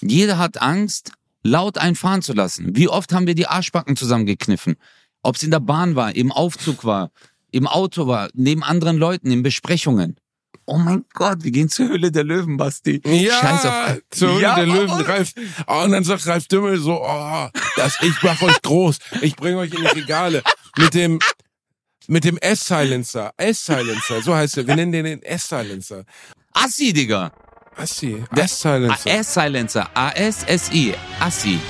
Jeder hat Angst, laut einfahren zu lassen. Wie oft haben wir die Arschbacken zusammengekniffen? Ob es in der Bahn war, im Aufzug war, im Auto war, neben anderen Leuten, in Besprechungen. Oh mein Gott, wir gehen zur Höhle der Löwen, Basti. Ja, Scheiß auf. zur Höhle Ja, der Löwen, aber- Ralf. Oh, und dann sagt Ralf Dümmel so, oh, das, ich mach euch groß. Ich bringe euch in die Regale. Mit dem, mit dem S-Silencer. S-Silencer, so heißt er. Wir nennen den den S-Silencer. Assi, Digga. Assi, S-Silencer. S-Silencer. A-S-S-I. Assi.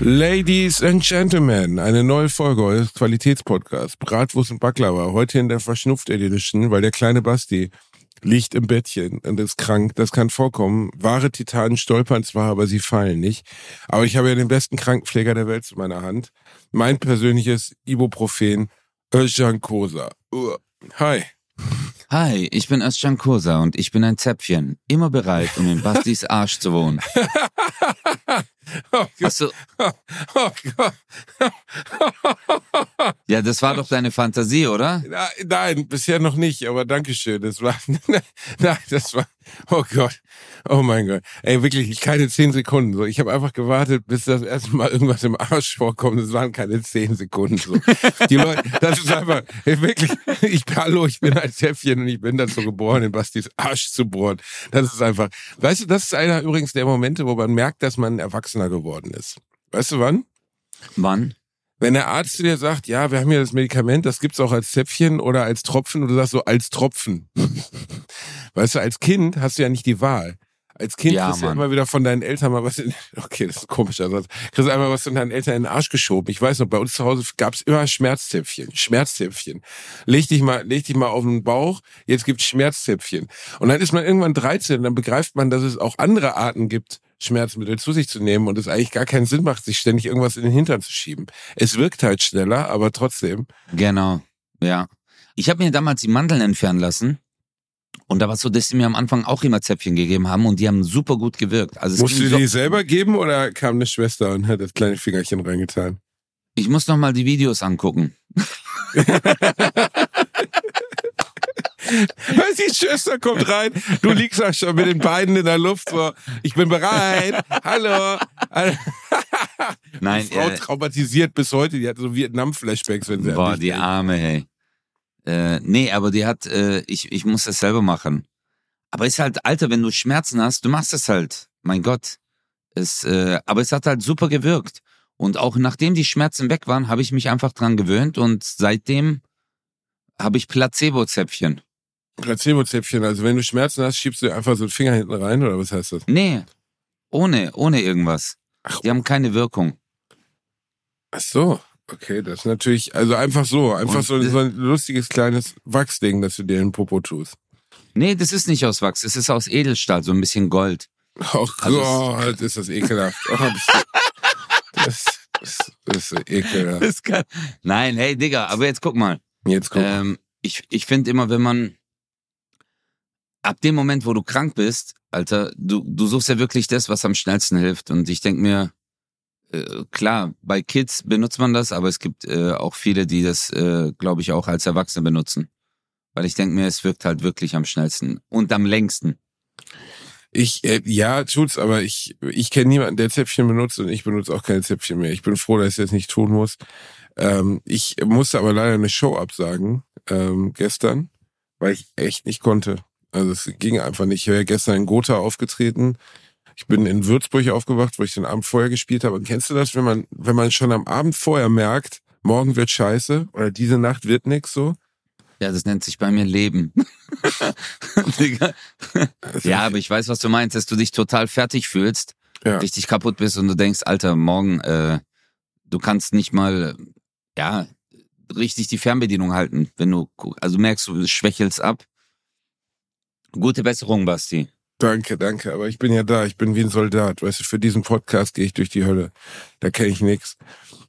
Ladies and Gentlemen, eine neue Folge eures Qualitätspodcasts. Bratwurst und Baklava. Heute in der Verschnupft Edition, weil der kleine Basti liegt im Bettchen und ist krank. Das kann vorkommen. Wahre Titanen stolpern zwar, aber sie fallen nicht. Aber ich habe ja den besten Krankenpfleger der Welt zu meiner Hand. Mein persönliches Ibuprofen, Özcan Kosa. Uh, Hi. Hi, ich bin Özcan Kosa und ich bin ein Zäpfchen. Immer bereit, um in Bastis Arsch zu wohnen. Oh Gott. Hast du, Oh Gott. Ja, das war doch deine Fantasie, oder? Na, Nein, bisher noch nicht, aber Dankeschön. Das war, nein, das war, oh Gott, oh mein Gott. Ey, wirklich, keine zehn Sekunden. So, ich habe einfach gewartet, bis das erste Mal irgendwas im Arsch vorkommt. Das waren keine zehn Sekunden. So, die Leute, das ist einfach ey, wirklich. Ich hallo, ich bin ein Zäpfchen und ich bin dazu geboren, in Bastis Arsch zu bohren. Das ist einfach. Weißt du, das ist einer übrigens der Momente, wo man merkt, dass man Erwachsener geworden ist. Weißt du wann? Wann? Wenn der Arzt dir sagt, ja, wir haben hier das Medikament, das gibt's auch als Zäpfchen oder als Tropfen, und du sagst so, als Tropfen. weißt du, als Kind hast du ja nicht die Wahl. Als Kind Ja, kriegst du ja immer wieder von deinen Eltern mal was in, okay, das ist ein komischer Satz, kriegst du einmal was von deinen Eltern in den Arsch geschoben. Ich weiß noch, bei uns zu Hause gab's immer Schmerzzäpfchen, Schmerzzäpfchen. Leg dich mal, leg dich mal auf den Bauch, jetzt gibt's Schmerzzäpfchen. Und dann ist man irgendwann 13 und dann begreift man, dass es auch andere Arten gibt, Schmerzmittel zu sich zu nehmen und es eigentlich gar keinen Sinn macht, sich ständig irgendwas in den Hintern zu schieben. Es wirkt halt schneller, aber trotzdem. Genau, ja. Ich habe mir damals die Mandeln entfernen lassen. Und da war es so, dass sie mir am Anfang auch immer Zäpfchen gegeben haben und die haben super gut gewirkt. Also Musst du so, die selber geben oder kam eine Schwester und hat das kleine Fingerchen reingetan? ich muss noch mal die Videos angucken. Weißt du, die Schwester kommt rein, du liegst da schon mit den Beinen in der Luft, so, ich bin bereit, hallo. Nein, die Frau äh, traumatisiert bis heute, die hat so Vietnam-Flashbacks, wenn sie Boah, die. Arme, hey. Äh, nee, aber die hat, äh, ich, ich muss das selber machen. Aber ist halt, Alter, wenn du Schmerzen hast, du machst es halt. Mein Gott. Es, äh, aber es hat halt super gewirkt. Und auch nachdem die Schmerzen weg waren, habe ich mich einfach dran gewöhnt und seitdem habe ich Placebo-Zäpfchen. Placebo-Zäpfchen, also wenn du Schmerzen hast, schiebst du einfach so einen Finger hinten rein, oder was heißt das? Nee, ohne, ohne irgendwas. Ach, Die haben keine Wirkung. Ach so, okay, das ist natürlich, also einfach so, einfach Und so, so ein lustiges kleines Wachsding, das du dir in den Popo tust. Nee, das ist nicht aus Wachs, es ist aus Edelstahl, so ein bisschen Gold. Oh Also Gott, ist das ekelhaft. Oh, das, das, das, ist ekelhaft. Das kann... Nein, hey Digga, aber jetzt guck mal. Jetzt kommt. Ähm, ich ich finde immer, wenn man ab dem Moment, wo du krank bist, Alter, du, du suchst ja wirklich das, was am schnellsten hilft. Und ich denk mir, äh, klar, bei Kids benutzt man das, aber es gibt äh, auch viele, die das, äh, glaube ich, auch als Erwachsene benutzen. Weil ich denk mir, es wirkt halt wirklich am schnellsten und am längsten. Ich, äh, ja, tut's, aber ich, ich kenne niemanden, der Zäpfchen benutzt und ich benutze auch keine Zäpfchen mehr. Ich bin froh, dass ich das nicht tun muss. Ähm, ich musste aber leider eine Show absagen, ähm, gestern, weil ich echt nicht konnte. Also es ging einfach nicht. Ich wäre gestern in Gotha aufgetreten. Ich bin in Würzburg aufgewacht, wo ich den Abend vorher gespielt habe. Und kennst du das, wenn man, wenn man schon am Abend vorher merkt, morgen wird scheiße oder diese Nacht wird nix so? Ja, das nennt sich bei mir Leben. Also, ja, aber ich weiß, was du meinst, dass du dich total fertig fühlst, ja. richtig kaputt bist und du denkst, Alter, morgen, äh, du kannst nicht mal, ja, richtig die Fernbedienung halten, wenn du, also merkst du, schwächelst ab. Gute Besserung, Basti. Danke, danke. Aber ich bin ja da. Ich bin wie ein Soldat. Weißt du, für diesen Podcast gehe ich durch die Hölle. Da kenne ich nix.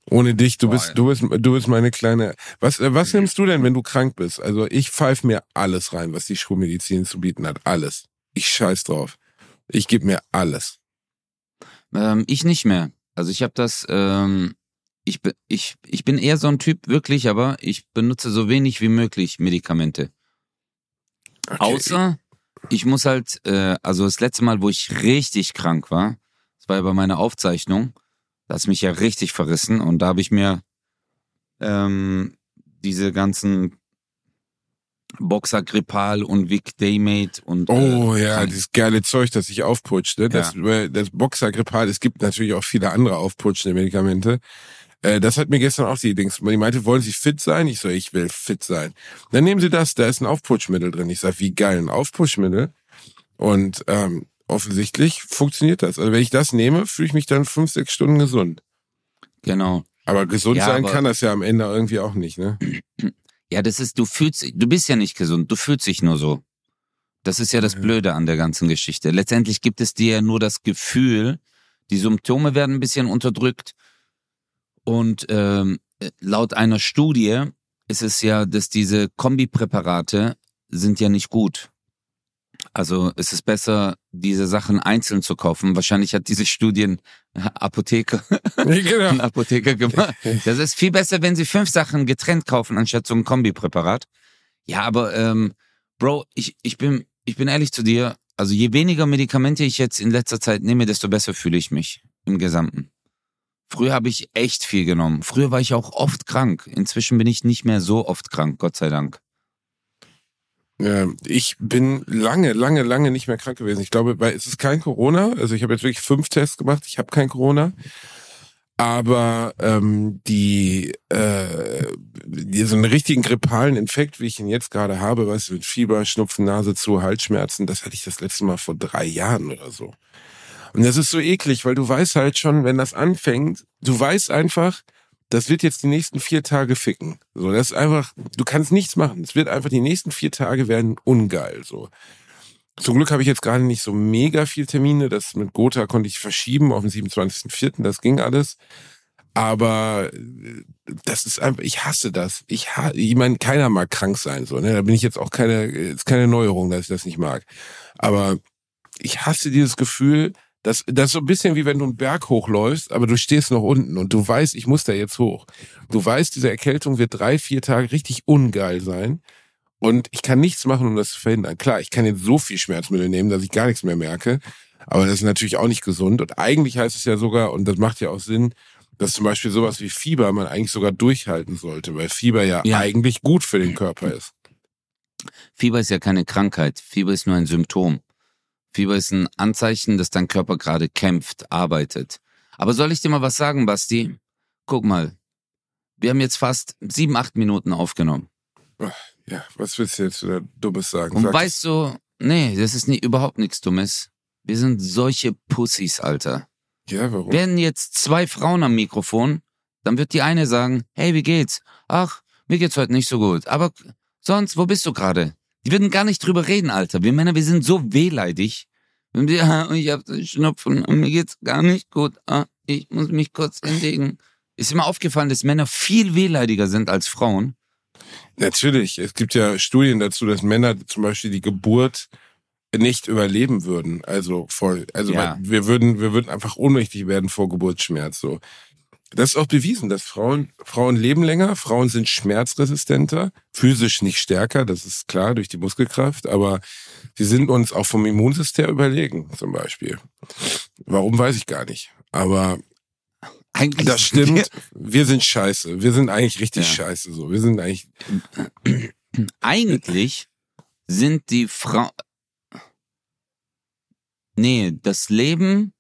Ohne dich, du Boah, bist, du bist, du bist meine kleine. Was, was nimmst du denn, wenn du krank bist? Also ich pfeif mir alles rein, was die Schulmedizin zu bieten hat. Alles. Ich scheiß drauf. Ich gebe mir alles. Ähm, ich nicht mehr. Also ich habe das, ähm, ich, bin ich, ich bin eher so ein Typ, wirklich, aber ich benutze so wenig wie möglich Medikamente. Okay. Außer, ich muss halt, äh, also das letzte Mal, wo ich richtig krank war, das war ja bei meiner Aufzeichnung, da hat mich ja richtig verrissen und da habe ich mir ähm, diese ganzen Boxer Grippal und Vic Daymate und Oh äh, ja, dieses geile Zeug, das sich aufputscht, ne? Das, ja. das Boxer Grippal, es gibt natürlich auch viele andere aufputschende Medikamente. Äh, das hat mir gestern auch die Dings. Die meinte, wollen Sie fit sein? Ich so, ich will fit sein. Dann nehmen Sie das, da ist ein Aufputschmittel drin. Ich sag, wie geil, ein Aufputschmittel. Und ähm, offensichtlich funktioniert das. Also wenn ich das nehme, fühle ich mich dann fünf, sechs Stunden gesund. Genau. Aber gesund ja, sein aber kann das ja am Ende irgendwie auch nicht, ne? Ja, das ist, du fühlst, du bist ja nicht gesund, du fühlst dich nur so. Das ist ja das Blöde an der ganzen Geschichte. Letztendlich gibt es dir ja nur das Gefühl, die Symptome werden ein bisschen unterdrückt. Und ähm, laut einer Studie ist es ja, dass diese Kombipräparate sind ja nicht gut. Also es ist besser, diese Sachen einzeln zu kaufen. Wahrscheinlich hat diese Studien Apotheker, genau. Apotheker gemacht. Das ist viel besser, wenn sie fünf Sachen getrennt kaufen, anstatt so ein Kombipräparat. Ja, aber ähm, Bro, ich, ich, bin, ich bin ehrlich zu dir. Also je weniger Medikamente ich jetzt in letzter Zeit nehme, desto besser fühle ich mich im Gesamten. Früher habe ich echt viel genommen. Früher war ich auch oft krank. Inzwischen bin ich nicht mehr so oft krank, Gott sei Dank. Ich bin lange, lange, lange nicht mehr krank gewesen. Ich glaube, weil es ist kein Corona. Also ich habe jetzt wirklich fünf Tests gemacht. Ich habe kein Corona. Aber ähm, die, äh, die so einen richtigen grippalen Infekt, wie ich ihn jetzt gerade habe, weißt du, mit Fieber, Schnupfen, Nase zu, Halsschmerzen, das hatte ich das letzte Mal vor drei Jahren oder so. Und das ist so eklig, weil du weißt halt schon, wenn das anfängt, du weißt einfach, das wird jetzt die nächsten vier Tage ficken. So, das ist einfach, du kannst nichts machen. Es wird einfach die nächsten vier Tage werden ungeil, so. Zum Glück habe ich jetzt gerade nicht so mega viel Termine. Das mit Gotha konnte ich verschieben auf den 27.04. Das ging alles. Aber äh, das ist einfach, ich hasse das. Ich, ich meine, keiner mag krank sein, so, ne? Da bin ich jetzt auch keine, ist keine Neuerung, dass ich das nicht mag. Aber ich hasse dieses Gefühl, das, das ist so ein bisschen wie wenn du einen Berg hochläufst, aber du stehst noch unten und du weißt, ich muss da jetzt hoch. Du weißt, diese Erkältung wird drei, vier Tage richtig ungeil sein. Und ich kann nichts machen, um das zu verhindern. Klar, ich kann jetzt so viel Schmerzmittel nehmen, dass ich gar nichts mehr merke. Aber das ist natürlich auch nicht gesund. Und eigentlich heißt es ja sogar, und das macht ja auch Sinn, dass zum Beispiel sowas wie Fieber man eigentlich sogar durchhalten sollte, weil Fieber ja, ja. eigentlich gut für den Körper ist. Fieber ist ja keine Krankheit. Fieber ist nur ein Symptom. Fieber ist ein Anzeichen, dass dein Körper gerade kämpft, arbeitet. Aber soll ich dir mal was sagen, Basti? Guck mal. Wir haben jetzt fast sieben, acht Minuten aufgenommen. Ja, was willst du jetzt wieder Dummes sagen? Und Sag's. weißt du, nee, das ist nie, überhaupt nichts Dummes. Wir sind solche Pussys, Alter. Ja, warum? Werden jetzt zwei Frauen am Mikrofon, dann wird die eine sagen, hey, wie geht's? Ach, mir geht's heute nicht so gut. Aber sonst, wo bist du gerade? Die würden gar nicht drüber reden, Alter. Wir Männer, wir sind so wehleidig. Und ich hab Schnupfen und mir geht's gar nicht gut. Ah, ich muss mich kurz hinlegen. Ist immer aufgefallen, dass Männer viel wehleidiger sind als Frauen. Natürlich. Es gibt ja Studien dazu, dass Männer zum Beispiel die Geburt nicht überleben würden. Also voll, also ja. wir würden, wir würden einfach ohnmächtig werden vor Geburtsschmerz. So, das ist auch bewiesen, dass Frauen, Frauen leben länger, Frauen sind schmerzresistenter, physisch nicht stärker, das ist klar durch die Muskelkraft, aber sie sind uns auch vom Immunsystem überlegen, zum Beispiel. Warum weiß ich gar nicht. Aber eigentlich das stimmt. Wir sind scheiße. Wir sind eigentlich richtig ja. scheiße. So, wir sind eigentlich. Eigentlich sind die Frauen. Nee, das Leben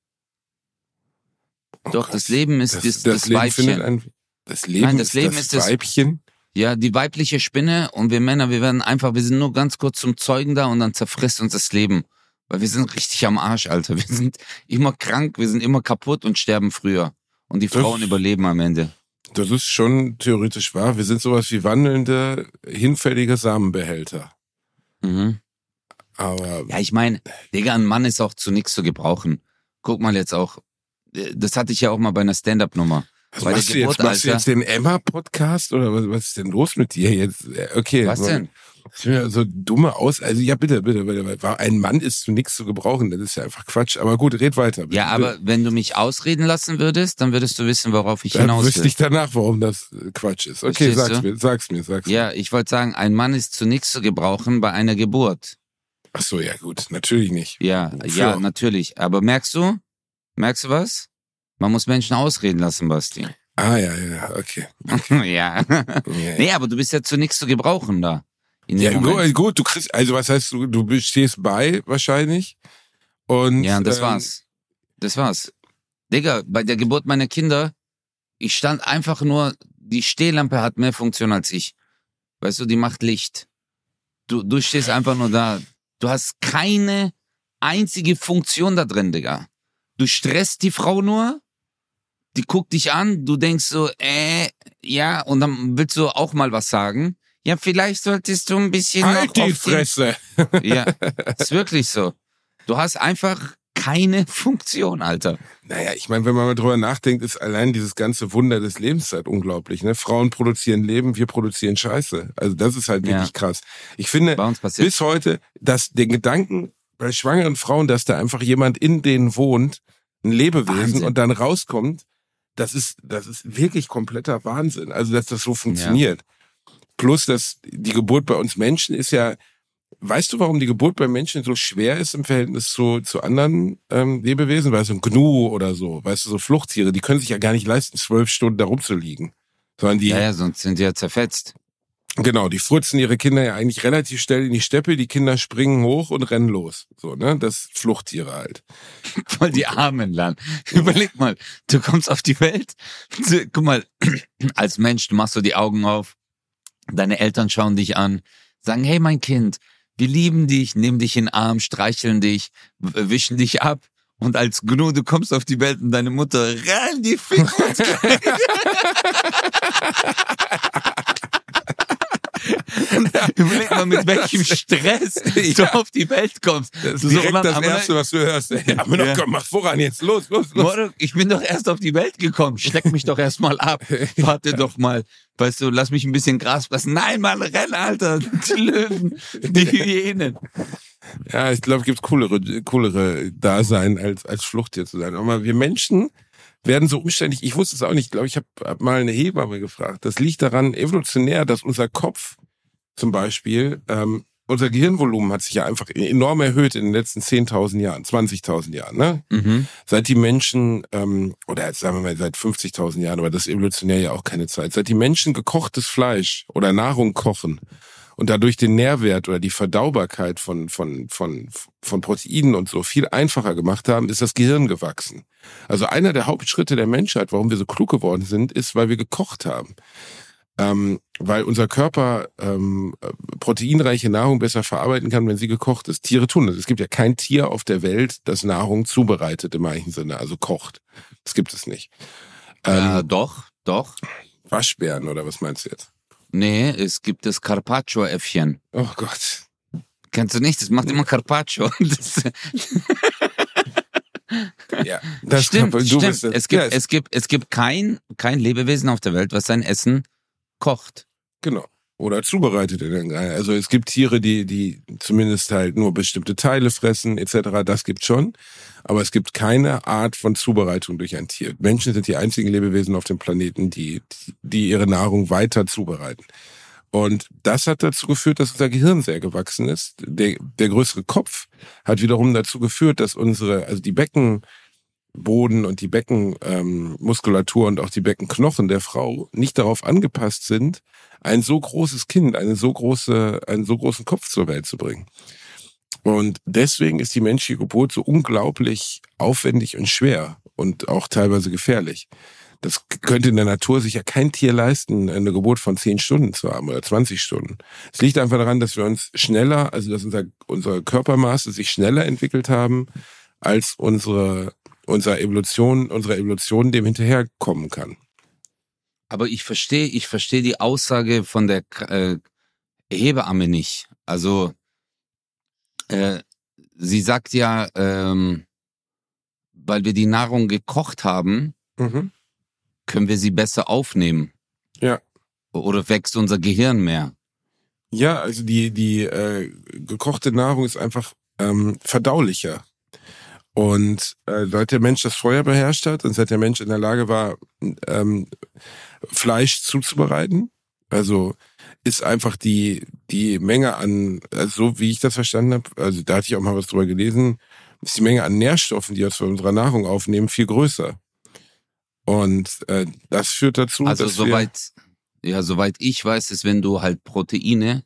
Oh Doch, Gott. das Leben ist das, das, das, das Leben Weibchen. Ein, das Leben, Nein, das ist Leben ist das Weibchen. Ja, die weibliche Spinne und wir Männer, wir werden einfach, wir sind nur ganz kurz zum Zeugen da und dann zerfrisst uns das Leben. Weil wir sind richtig am Arsch, Alter. Wir sind immer krank, wir sind immer kaputt und sterben früher. Und die Frauen überleben am Ende. Das ist schon theoretisch wahr. Wir sind sowas wie wandelnde, hinfällige Samenbehälter. Mhm. Aber. Ja, ich meine, Digga, ein Mann ist auch zu nichts zu gebrauchen. Guck mal jetzt auch, das hatte ich ja auch mal bei einer Stand-Up-Nummer. Was bei machst, du jetzt, machst du jetzt den Emma-Podcast oder was, was ist denn los mit dir jetzt? Äh, okay. Was denn? Das sind ja so dumme Aus. Also ja, bitte, bitte, bitte. Ein Mann ist zu nichts zu gebrauchen. Das ist ja einfach Quatsch. Aber gut, red weiter. Bitte. Ja, aber wenn du mich ausreden lassen würdest, dann würdest du wissen, worauf ich Dann hinaus wüsste will. ich danach, warum das äh, Quatsch ist. Okay, Verstehst sag's du? mir, sag's mir, sag's mir. Ja, ich wollte sagen, ein Mann ist zu nichts zu gebrauchen bei einer Geburt. Ach so, ja gut, natürlich nicht. Ja, Wofür ja, auch? natürlich. Aber merkst du? Merkst du was? Man muss Menschen ausreden lassen, Basti. Ah ja, ja, okay. ja. Ja, ja. Nee, aber du bist ja zu nichts zu gebrauchen da. Ja, Moment. gut, gut, du kriegst, also was heißt du, du stehst bei wahrscheinlich. Und, Ja, das ähm, war's. Das war's. Digga, bei der Geburt meiner Kinder, ich stand einfach nur, die Stehlampe hat mehr Funktion als ich. Weißt du, die macht Licht. Du, du stehst einfach nur da. Du hast keine einzige Funktion da drin, Digga. Du stresst die Frau nur, die guckt dich an, du denkst so, äh, ja, und dann willst du auch mal was sagen. Ja, vielleicht solltest du ein bisschen Halt noch die Fresse! ja, ist wirklich so. Du hast einfach keine Funktion, Alter. Naja, ich meine, wenn man mal drüber nachdenkt, ist allein dieses ganze Wunder des Lebens halt unglaublich. Ne? Frauen produzieren Leben, wir produzieren Scheiße. Also das ist halt wirklich Ja. krass. Ich finde bis heute, dass den Gedanken bei schwangeren Frauen, dass da einfach jemand in denen wohnt, ein Lebewesen Wahnsinn. und dann rauskommt, das ist, das ist wirklich kompletter Wahnsinn. Also, dass das so funktioniert. Plus, dass die Geburt bei uns Menschen ist ja, weißt du, warum die Geburt bei Menschen so schwer ist im Verhältnis zu, zu anderen ähm, Lebewesen? Weißt du, ein Gnu oder so, weißt du, so Fluchttiere, die können sich ja gar nicht leisten, zwölf Stunden da rumzuliegen. Sondern die, ja, ja, sonst sind die ja zerfetzt. Genau, die furzen ihre Kinder ja eigentlich relativ schnell in die Steppe, die Kinder springen hoch und rennen los. So, ne? Das Fluchttiere halt. Voll die Armen lernen. Überleg mal, du kommst auf die Welt. Guck mal, als Mensch, du machst so die Augen auf. Deine Eltern schauen dich an, sagen, hey, mein Kind, wir lieben dich, nehmen dich in den Arm, streicheln dich, wischen dich ab. Und als Gnu, du kommst auf die Welt und deine Mutter rein die Finger. Überleg mal, mit welchem Stress du Ja. auf die Welt kommst. Das ist direkt so, das Erste, was du hörst. Ja, aber noch, Ja. komm, mach voran jetzt, los, los, los. Moro, ich bin doch erst auf die Welt gekommen. Schleck mich doch erst mal ab. Warte doch mal. Weißt du, lass mich ein bisschen Gras fressen. Nein, Mann, renn, Alter. Die Löwen, die Hyänen. Ja, ich glaube, gibt coolere, coolere Dasein als als Fluchttier zu sein. Aber wir Menschen werden so umständlich. Ich wusste es auch nicht. Ich glaube, ich habe hab mal eine Hebamme gefragt. Das liegt daran evolutionär, dass unser Kopf zum Beispiel, ähm, unser Gehirnvolumen hat sich ja einfach enorm erhöht in den letzten 10.000 Jahren, 20.000 Jahren. Ne? Mhm. Seit die Menschen, ähm, oder jetzt sagen wir mal seit 50.000 Jahren, aber das ist evolutionär ja auch keine Zeit, seit die Menschen gekochtes Fleisch oder Nahrung kochen und dadurch den Nährwert oder die Verdaubarkeit von, von, von, von Proteinen und so viel einfacher gemacht haben, ist das Gehirn gewachsen. Also einer der Hauptschritte der Menschheit, warum wir so klug geworden sind, ist, weil wir gekocht haben. Ähm, weil unser Körper ähm, äh, proteinreiche Nahrung besser verarbeiten kann, wenn sie gekocht ist. Tiere tun das. Es gibt ja kein Tier auf der Welt, das Nahrung zubereitet im eigentlichen Sinne, also kocht. Das gibt es nicht. Ähm, Ja, doch, doch. Waschbären oder was meinst du jetzt? Nee, es gibt das Carpaccio-Äffchen. Oh Gott. Kennst du nicht? Das macht immer Carpaccio. Das, Ja, das stimmt, du stimmt. das. Es gibt, ja, es gibt, es gibt kein, kein Lebewesen auf der Welt, was sein Essen kocht. Genau. Oder zubereitet in irgendeiner. Also es gibt Tiere, die, die zumindest halt nur bestimmte Teile fressen, etc. Das gibt schon. Aber es gibt keine Art von Zubereitung durch ein Tier. Menschen sind die einzigen Lebewesen auf dem Planeten, die, die ihre Nahrung weiter zubereiten. Und das hat dazu geführt, dass unser Gehirn sehr gewachsen ist. Der, der größere Kopf hat wiederum dazu geführt, dass unsere, also die Beckenboden und die Beckenmuskulatur ähm, und auch die Beckenknochen der Frau nicht darauf angepasst sind, ein so großes Kind, eine so große, einen so großen Kopf zur Welt zu bringen. Und deswegen ist die menschliche Geburt so unglaublich aufwendig und schwer und auch teilweise gefährlich. Das könnte in der Natur sich ja kein Tier leisten, eine Geburt von 10 Stunden zu haben oder 20 Stunden. Es liegt einfach daran, dass wir uns schneller, also dass unser, unsere Körpermaße sich schneller entwickelt haben, als unsere, unsere Evolution, unsere Evolution dem hinterherkommen kann. Aber ich verstehe, ich verstehe die Aussage von der äh, Hebamme nicht. Also äh, sie sagt ja, ähm, weil wir die Nahrung gekocht haben, Mhm. können wir sie besser aufnehmen. Ja. Oder wächst unser Gehirn mehr. Ja, also die, die äh, gekochte Nahrung ist einfach ähm, verdaulicher. Und äh, seit der Mensch das Feuer beherrscht hat und seit der Mensch in der Lage war, ähm, Fleisch zuzubereiten, also ist einfach die die Menge an, also so wie ich das verstanden habe, also da hatte ich auch mal was drüber gelesen, ist die Menge an Nährstoffen, die wir von unserer Nahrung aufnehmen, viel größer. Und äh, das führt dazu, Also dass soweit, ja, soweit ich weiß, ist, wenn du halt Proteine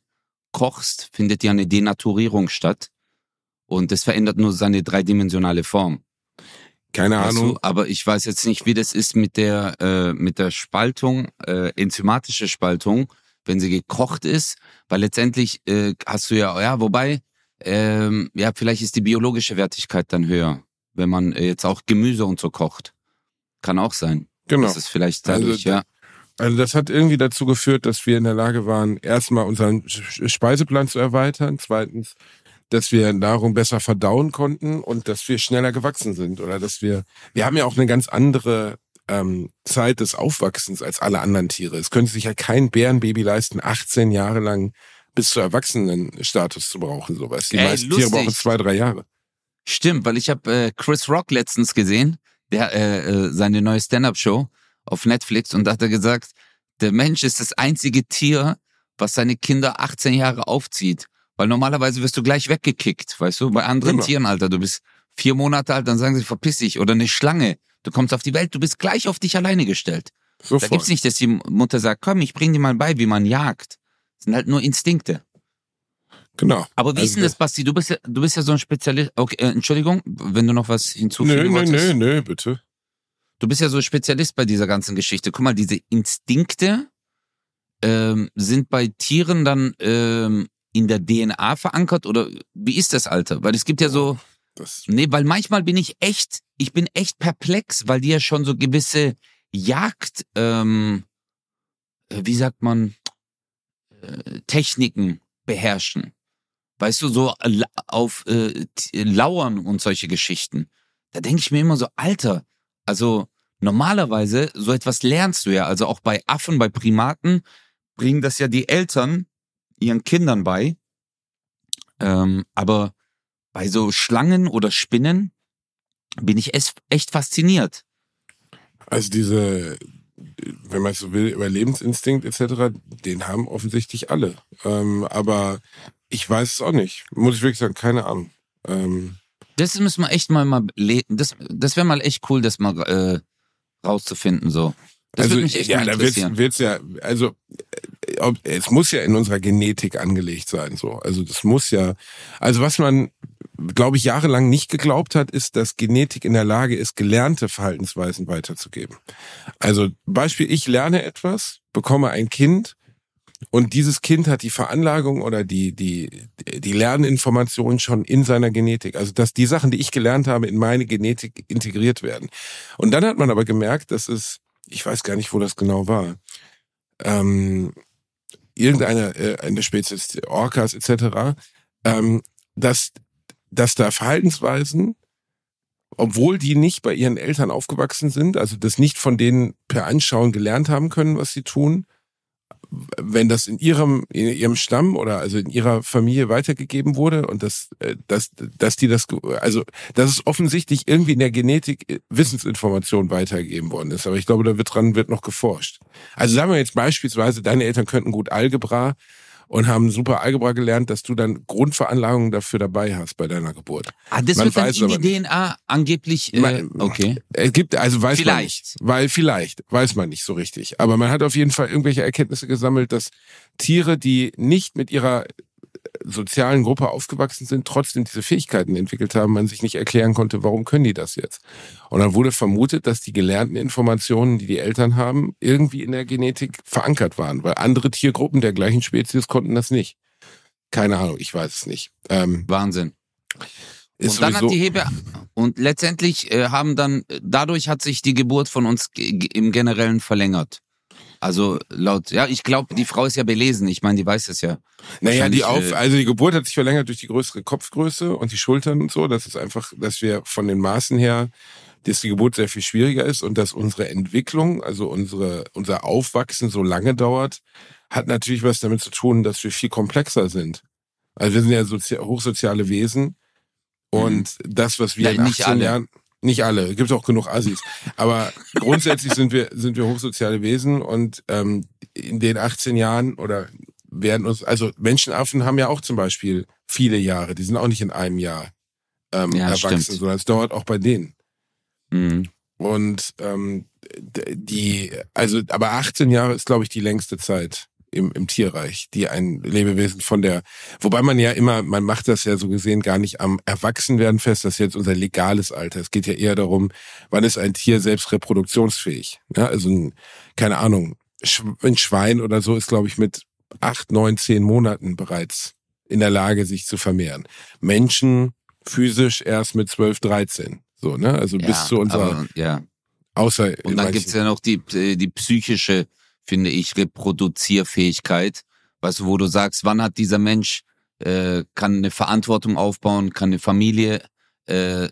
kochst, findet ja eine Denaturierung statt. Und das verändert nur seine dreidimensionale Form. keine Weißt Ahnung, du? Aber ich weiß jetzt nicht, wie das ist mit der, äh, mit der Spaltung, äh, enzymatische Spaltung, wenn sie gekocht ist, weil letztendlich äh, hast du ja, ja, wobei, ähm, ja, vielleicht ist die biologische Wertigkeit dann höher, wenn man jetzt auch Gemüse und so kocht. Kann auch sein. genau. Das ist vielleicht Also dadurch, da- ja. Also das hat irgendwie dazu geführt, dass wir in der Lage waren, erstmal unseren Speiseplan zu erweitern, zweitens, dass wir Nahrung besser verdauen konnten und dass wir schneller gewachsen sind oder dass wir, wir haben ja auch eine ganz andere ähm, Zeit des Aufwachsens als alle anderen Tiere. Es könnte sich ja kein Bärenbaby leisten, 18 Jahre lang bis zur Erwachsenenstatus zu brauchen, sowas. Die Ey, meisten Tiere lustig. brauchen zwei, drei Jahre. Stimmt, weil ich habe äh, Chris Rock letztens gesehen, der äh, äh, seine neue Stand-up-Show auf Netflix und da hat er gesagt, der Mensch ist das einzige Tier, was seine Kinder 18 Jahre aufzieht. Weil normalerweise wirst du gleich weggekickt, weißt du, bei anderen Genau. Tieren, Alter, du bist vier Monate alt, dann sagen sie, verpiss dich. Oder eine Schlange, du kommst auf die Welt, du bist gleich auf dich alleine gestellt. Da Sofort. gibt's nicht, dass die Mutter sagt, komm, ich bring dir mal bei, wie man jagt. Das sind halt nur Instinkte. Genau. Aber wie ist Also denn das, Basti? Du bist ja, du bist ja so ein Spezialist. Okay, äh, Entschuldigung, wenn du noch was hinzufügen Nö, nö, wolltest. nö, nö, bitte. Du bist ja so Spezialist bei dieser ganzen Geschichte. Guck mal, diese Instinkte ähm, sind bei Tieren dann ähm, in der DNA verankert oder wie ist das, Alter? Weil es gibt ja so, Das, nee, weil manchmal bin ich echt, ich bin echt perplex, weil die ja schon so gewisse Jagd, ähm, äh, wie sagt man, äh, Techniken beherrschen. Weißt du, so auf äh, Lauern und solche Geschichten. Da denke ich mir immer so, Alter, also normalerweise, so etwas lernst du ja. Also auch bei Affen, bei Primaten bringen das ja die Eltern ihren Kindern bei. Ähm, aber bei so Schlangen oder Spinnen bin ich es- echt fasziniert. Also diese, wenn man es so will, Überlebensinstinkt etc., den haben offensichtlich alle. Ähm, aber ich weiß es auch nicht. Muss ich wirklich sagen, keine Ahnung. Ähm, Das müssen wir echt mal mal das das wäre mal echt cool, das mal äh, rauszufinden so. Das also ja, da wird's, wird's ja, also äh, ob, es muss ja in unserer Genetik angelegt sein. So, also das muss ja. Also was man, glaube ich, jahrelang nicht geglaubt hat, ist, dass Genetik in der Lage ist, gelernte Verhaltensweisen weiterzugeben. Also Beispiel: Ich lerne etwas, bekomme ein Kind und dieses Kind hat die Veranlagung oder die, die, die Lerninformation schon in seiner Genetik. Also, dass die Sachen, die ich gelernt habe, in meine Genetik integriert werden. Und dann hat man aber gemerkt, dass es, ich weiß gar nicht, wo das genau war, ähm, irgendeine äh, eine Spezies, Orcas etc., ähm, dass, dass da Verhaltensweisen, obwohl die nicht bei ihren Eltern aufgewachsen sind, also das nicht von denen per Anschauen gelernt haben können, was sie tun, wenn das in ihrem in ihrem Stamm oder also in ihrer Familie weitergegeben wurde und das äh, dass dass die das also dass es offensichtlich irgendwie in der Genetik äh, Wissensinformation weitergegeben worden ist. Aber ich glaube da wird dran wird noch geforscht. Also sagen wir jetzt beispielsweise deine Eltern könnten gut Algebra und haben super Algebra gelernt dass du dann Grundveranlagungen dafür dabei hast bei deiner Geburt Ah, das Man wird dann in die DNA angeblich. Äh, Man- okay. Es gibt, also weiß man Vielleicht. nicht. Weil vielleicht, weiß man nicht so richtig. Aber man hat auf jeden Fall irgendwelche Erkenntnisse gesammelt, dass Tiere, die nicht mit ihrer sozialen Gruppe aufgewachsen sind, trotzdem diese Fähigkeiten entwickelt haben, man sich nicht erklären konnte, warum können die das jetzt? Und dann wurde vermutet, dass die gelernten Informationen, die die Eltern haben, irgendwie in der Genetik verankert waren, weil andere Tiergruppen der gleichen Spezies konnten das nicht. Keine Ahnung, ich weiß es nicht. Ähm, Wahnsinn. und dann hat die Hebe und letztendlich äh, haben dann dadurch hat sich die Geburt von uns im Generellen verlängert. Also laut ja, ich glaube, die Frau ist ja belesen. Ich meine, die weiß es ja. Naja, die Auf, äh, also die Geburt hat sich verlängert durch die größere Kopfgröße und die Schultern und so. Das ist einfach, dass wir von den Maßen her, dass die Geburt sehr viel schwieriger ist und dass unsere Entwicklung, also unsere, unser Aufwachsen so lange dauert, hat natürlich was damit zu tun, dass wir viel komplexer sind. Also wir sind ja sozi hochsoziale Wesen und mhm. das, was wir Nein, in 18 Jahren, nicht alle, gibt auch genug Assis, aber grundsätzlich sind wir sind wir hochsoziale Wesen und ähm, in den 18 Jahren oder werden uns, also Menschenaffen haben ja auch zum Beispiel viele Jahre, die sind auch nicht in einem Jahr ähm, ja, erwachsen, stimmt. sondern es dauert auch bei denen. Mhm. Und ähm, die, also, aber 18 Jahre ist, glaube ich, die längste Zeit im, im Tierreich, die ein Lebewesen von der, wobei man ja immer, man macht das ja so gesehen gar nicht am Erwachsenwerden fest, das ist jetzt unser legales Alter. Es geht ja eher darum, wann ist ein Tier selbst reproduktionsfähig. Ja, also, ein, keine Ahnung, ein Schwein oder so ist, glaube ich, mit acht, neun, zehn Monaten bereits in der Lage, sich zu vermehren. Menschen physisch erst mit zwölf, dreizehn. So, ne? Also ja, bis zu unserer. Aber, ja. Außer. Und dann gibt's ja noch die, die psychische, finde ich, Reproduzierfähigkeit. Weißt du, wo du sagst, wann hat dieser Mensch, äh, kann eine Verantwortung aufbauen, kann eine Familie äh,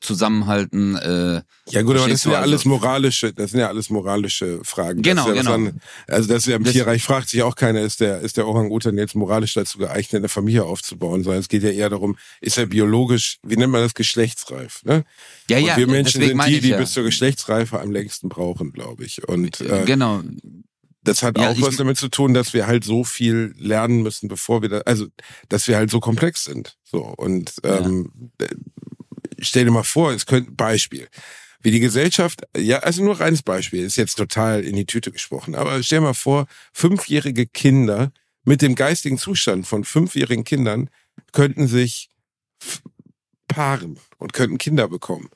zusammenhalten. Äh, ja gut, aber das sind ja also alles moralische, das sind ja alles moralische Fragen. Genau, ja genau. An, also das ist ja im das Tierreich fragt sich auch keiner, ist der, ist der Orang-Utan jetzt moralisch dazu geeignet, eine Familie aufzubauen, sondern es geht ja eher darum, ist er biologisch, wie nennt man das, geschlechtsreif, ne? Ja, ja. Und wir Menschen sind die, die ja. bis zur Geschlechtsreife am längsten brauchen, glaube ich. Und äh, genau. Das hat ja, auch was damit zu tun, dass wir halt so viel lernen müssen, bevor wir da, also, dass wir halt so komplex sind. So und ähm, ja stell dir mal vor, es könnte Beispiel. Wie die Gesellschaft, ja, also nur reines Beispiel, ist jetzt total in die Tüte gesprochen, aber stell dir mal vor, fünfjährige Kinder mit dem geistigen Zustand von fünfjährigen Kindern könnten sich paaren und könnten Kinder bekommen.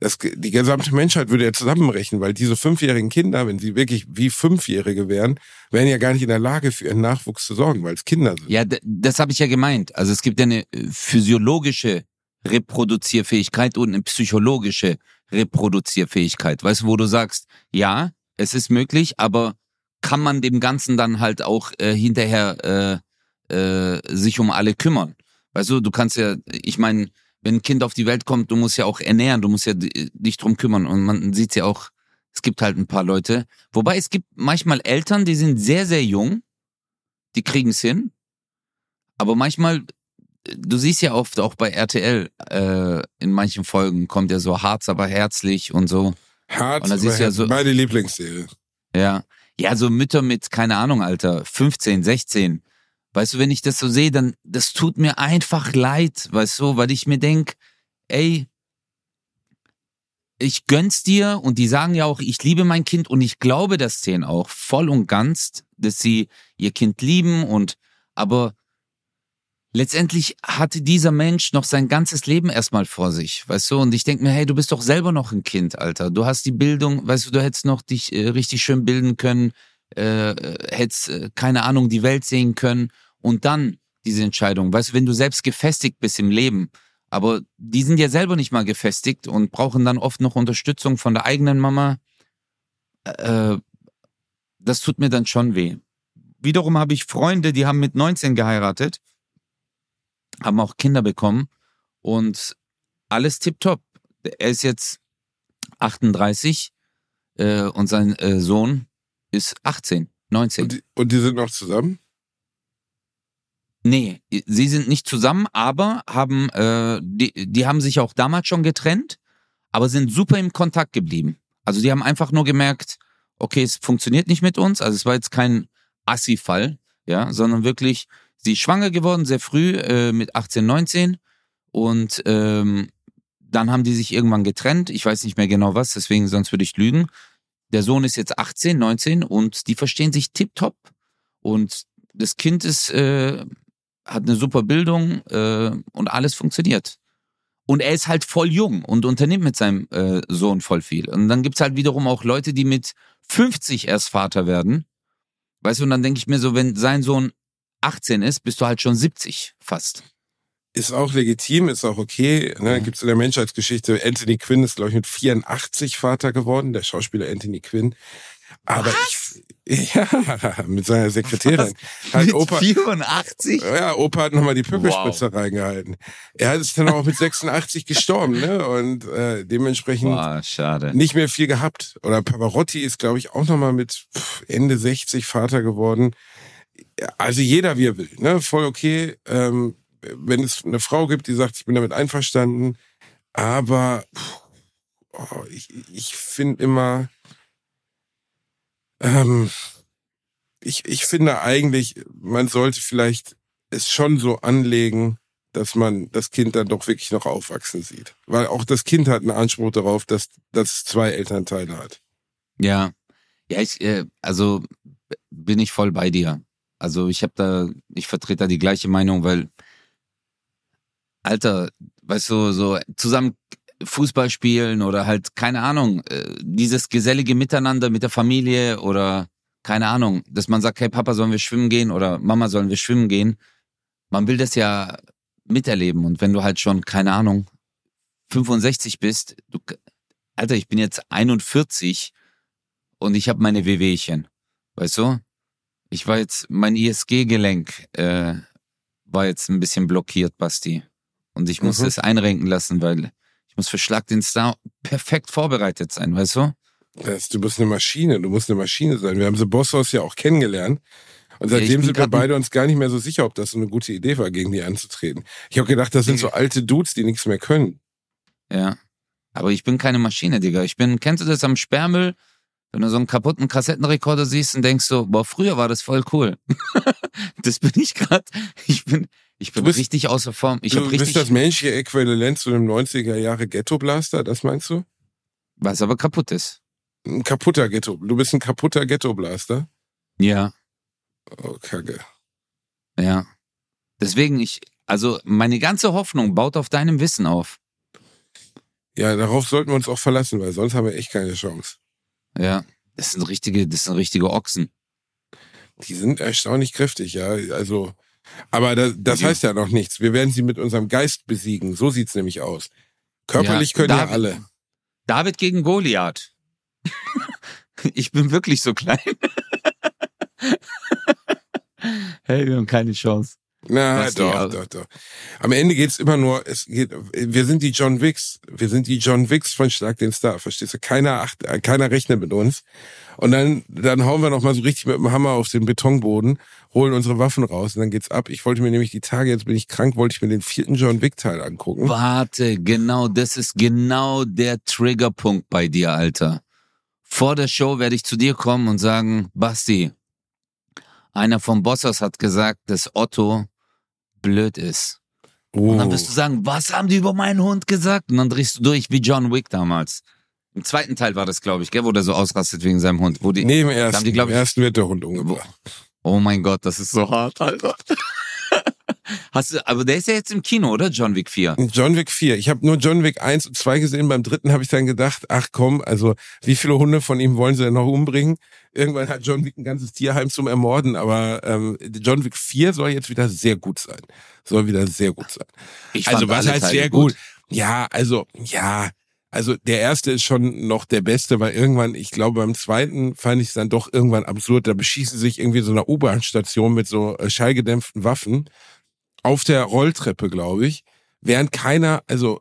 Das, die gesamte Menschheit würde ja zusammenbrechen, weil diese fünfjährigen Kinder, wenn sie wirklich wie Fünfjährige wären, wären ja gar nicht in der Lage, für ihren Nachwuchs zu sorgen, weil es Kinder sind. Ja, das habe ich ja gemeint. Also es gibt ja eine äh, physiologische Reproduzierfähigkeit und eine psychologische Reproduzierfähigkeit. Weißt du, wo du sagst, ja, es ist möglich, aber kann man dem Ganzen dann halt auch äh, hinterher äh, äh, sich um alle kümmern? Weißt du, du kannst ja, ich meine, wenn ein Kind auf die Welt kommt, du musst ja auch ernähren, du musst ja dich drum kümmern und man sieht ja auch, es gibt halt ein paar Leute, wobei es gibt manchmal Eltern, die sind sehr, sehr jung, die kriegen es hin, aber manchmal du siehst ja oft auch bei RTL, äh, in manchen Folgen kommt ja so Harz, aber herzlich und so. Harz, und aber ja so, meine Lieblingsserie. Ja. Ja, so Mütter mit, keine Ahnung, Alter, 15, 16. Weißt du, wenn ich das so sehe, dann, das tut mir einfach leid, weißt du, weil ich mir denk, ey, ich gönn's dir und die sagen ja auch, ich liebe mein Kind und ich glaube das denen auch voll und ganz, dass sie ihr Kind lieben und, aber letztendlich hatte dieser Mensch noch sein ganzes Leben erstmal vor sich, weißt du? Und ich denke mir, hey, du bist doch selber noch ein Kind, Alter. Du hast die Bildung, weißt du, du hättest noch dich äh, richtig schön bilden können, äh, hättest, äh, keine Ahnung, die Welt sehen können und dann diese Entscheidung. Weißt du, wenn du selbst gefestigt bist im Leben, aber die sind ja selber nicht mal gefestigt und brauchen dann oft noch Unterstützung von der eigenen Mama. Äh, das tut mir dann schon weh. Wiederum habe ich Freunde, die haben mit 19 geheiratet haben auch Kinder bekommen und alles tipptopp. Er ist jetzt 38 äh, und sein äh, Sohn ist 18, 19. Und die, und die sind noch zusammen? Nee, sie sind nicht zusammen, aber haben, äh, die, die haben sich auch damals schon getrennt, aber sind super im Kontakt geblieben. Also die haben einfach nur gemerkt, okay, es funktioniert nicht mit uns. Also es war jetzt kein Assi-Fall, ja, sondern wirklich, Sie ist schwanger geworden, sehr früh, äh, mit 18, 19. Und ähm, dann haben die sich irgendwann getrennt. Ich weiß nicht mehr genau was, deswegen sonst würde ich lügen. Der Sohn ist jetzt 18, 19 und die verstehen sich tipptopp. Und das Kind ist, äh, hat eine super Bildung äh, und alles funktioniert. Und er ist halt voll jung und unternimmt mit seinem äh, Sohn voll viel. Und dann gibt's halt wiederum auch Leute, die mit 50 erst Vater werden. Weißt du, und dann denke ich mir so, wenn sein Sohn 18 ist, bist du halt schon 70 fast. Ist auch legitim, ist auch okay. Ne? Ja. Gibt es in der Menschheitsgeschichte. Anthony Quinn ist, glaube ich, mit 84 Vater geworden, der Schauspieler Anthony Quinn. Aber Was? ich, ja, mit seiner Sekretärin. Hat mit Opa, 84? Ja, Opa hat nochmal die Pückelspritze wow. reingehalten. Er ist dann auch mit 86 gestorben, ne? Und äh, dementsprechend wow, schade. nicht mehr viel gehabt. Oder Pavarotti ist, glaube ich, auch nochmal mit Ende 60 Vater geworden. Also jeder wie er will, ne? Voll okay. Ähm, wenn es eine Frau gibt, die sagt, ich bin damit einverstanden, aber oh, ich, ich finde immer, ähm, ich, ich finde eigentlich, man sollte vielleicht es schon so anlegen, dass man das Kind dann doch wirklich noch aufwachsen sieht. Weil auch das Kind hat einen Anspruch darauf, dass das zwei Elternteile hat. Ja, ja, ich, äh, also bin ich voll bei dir. Also ich habe da, ich vertrete da die gleiche Meinung, weil, Alter, weißt du, so zusammen Fußball spielen oder halt, keine Ahnung, äh, dieses gesellige Miteinander mit der Familie oder keine Ahnung, dass man sagt, hey Papa, sollen wir schwimmen gehen oder Mama, sollen wir schwimmen gehen. Man will das ja miterleben und wenn du halt schon, keine Ahnung, 65 bist, du, Alter, ich bin jetzt 41 und ich habe meine Wehwehchen, weißt du? Ich war jetzt, mein ISG-Gelenk äh, war jetzt ein bisschen blockiert, Basti. Und ich musste mhm. es einrenken lassen, weil muss für Schlag den Star perfekt vorbereitet sein, weißt du? Das, du bist eine Maschine, du musst eine Maschine sein. Wir haben The Bosshaus ja auch kennengelernt. Und seitdem ja, sind wir beide uns gar nicht mehr so sicher, ob das so eine gute Idee war, gegen die anzutreten. Ich habe gedacht, das sind so alte Dudes, die nichts mehr können. Ja. Aber ich bin keine Maschine, Digga. Ich bin, kennst du das am Sperrmüll? Wenn du so einen kaputten Kassettenrekorder siehst und denkst so, boah, früher war das voll cool. das bin ich gerade. Ich bin, ich bin bist, richtig außer Form. Ich du bist das menschliche Äquivalent zu einem 90er Jahre Ghetto Blaster, das meinst du? Was aber kaputt ist. Ein kaputter Ghetto. Du bist ein kaputter Ghetto Blaster? Ja. Oh, Kacke. Ja. Deswegen, ich, also meine ganze Hoffnung baut auf deinem Wissen auf. Ja, darauf sollten wir uns auch verlassen, weil sonst haben wir echt keine Chance. Ja, das sind richtige, das sind richtige Ochsen. Die sind erstaunlich kräftig, ja. Also, aber das, das heißt ja noch nichts. Wir werden sie mit unserem Geist besiegen. So sieht's nämlich aus. Körperlich ja, können David, ja alle. David gegen Goliath. ich bin wirklich so klein. hey, wir haben keine Chance. Na, Was doch, doch, doch. Am Ende geht's immer nur, es geht, wir sind die John Wicks. Wir sind die John Wicks von Schlag den Star. Verstehst du? Keiner acht, keiner rechnet mit uns. Und dann, dann hauen wir noch mal so richtig mit dem Hammer auf den Betonboden, holen unsere Waffen raus und dann geht's ab. Ich wollte mir nämlich die Tage, jetzt bin ich krank, wollte ich mir den vierten John Wick Teil angucken. Warte, genau, das ist genau der Triggerpunkt bei dir, Alter. Vor der Show werde ich zu dir kommen und sagen, Basti, einer vom Bossers hat gesagt, dass Otto blöd ist. Oh. Und dann wirst du sagen, was haben die über meinen Hund gesagt? Und dann drehst du durch wie John Wick damals. Im zweiten Teil war das, glaube ich, gell, wo der so ausrastet wegen seinem Hund. Wo die, nee, im ersten, die, im ersten wird der Hund umgebracht. Oh mein Gott, das ist so hart, Alter. Hast du, aber der ist ja jetzt im Kino, oder? John Wick 4. John Wick 4. Ich habe nur John Wick 1 und 2 gesehen. Beim dritten habe ich dann gedacht, ach komm, also wie viele Hunde von ihm wollen sie denn noch umbringen? Irgendwann hat John Wick ein ganzes Tierheim zum Ermorden, aber ähm, John Wick 4 soll jetzt wieder sehr gut sein. Soll wieder sehr gut sein. Ich also was heißt sehr gut? gut? Ja, also ja, also der erste ist schon noch der beste, weil irgendwann, ich glaube, beim zweiten fand ich es dann doch irgendwann absurd. Da beschießen sich irgendwie so eine U-Bahn-Station mit so äh, schallgedämpften Waffen auf der Rolltreppe, glaube ich, während keiner, also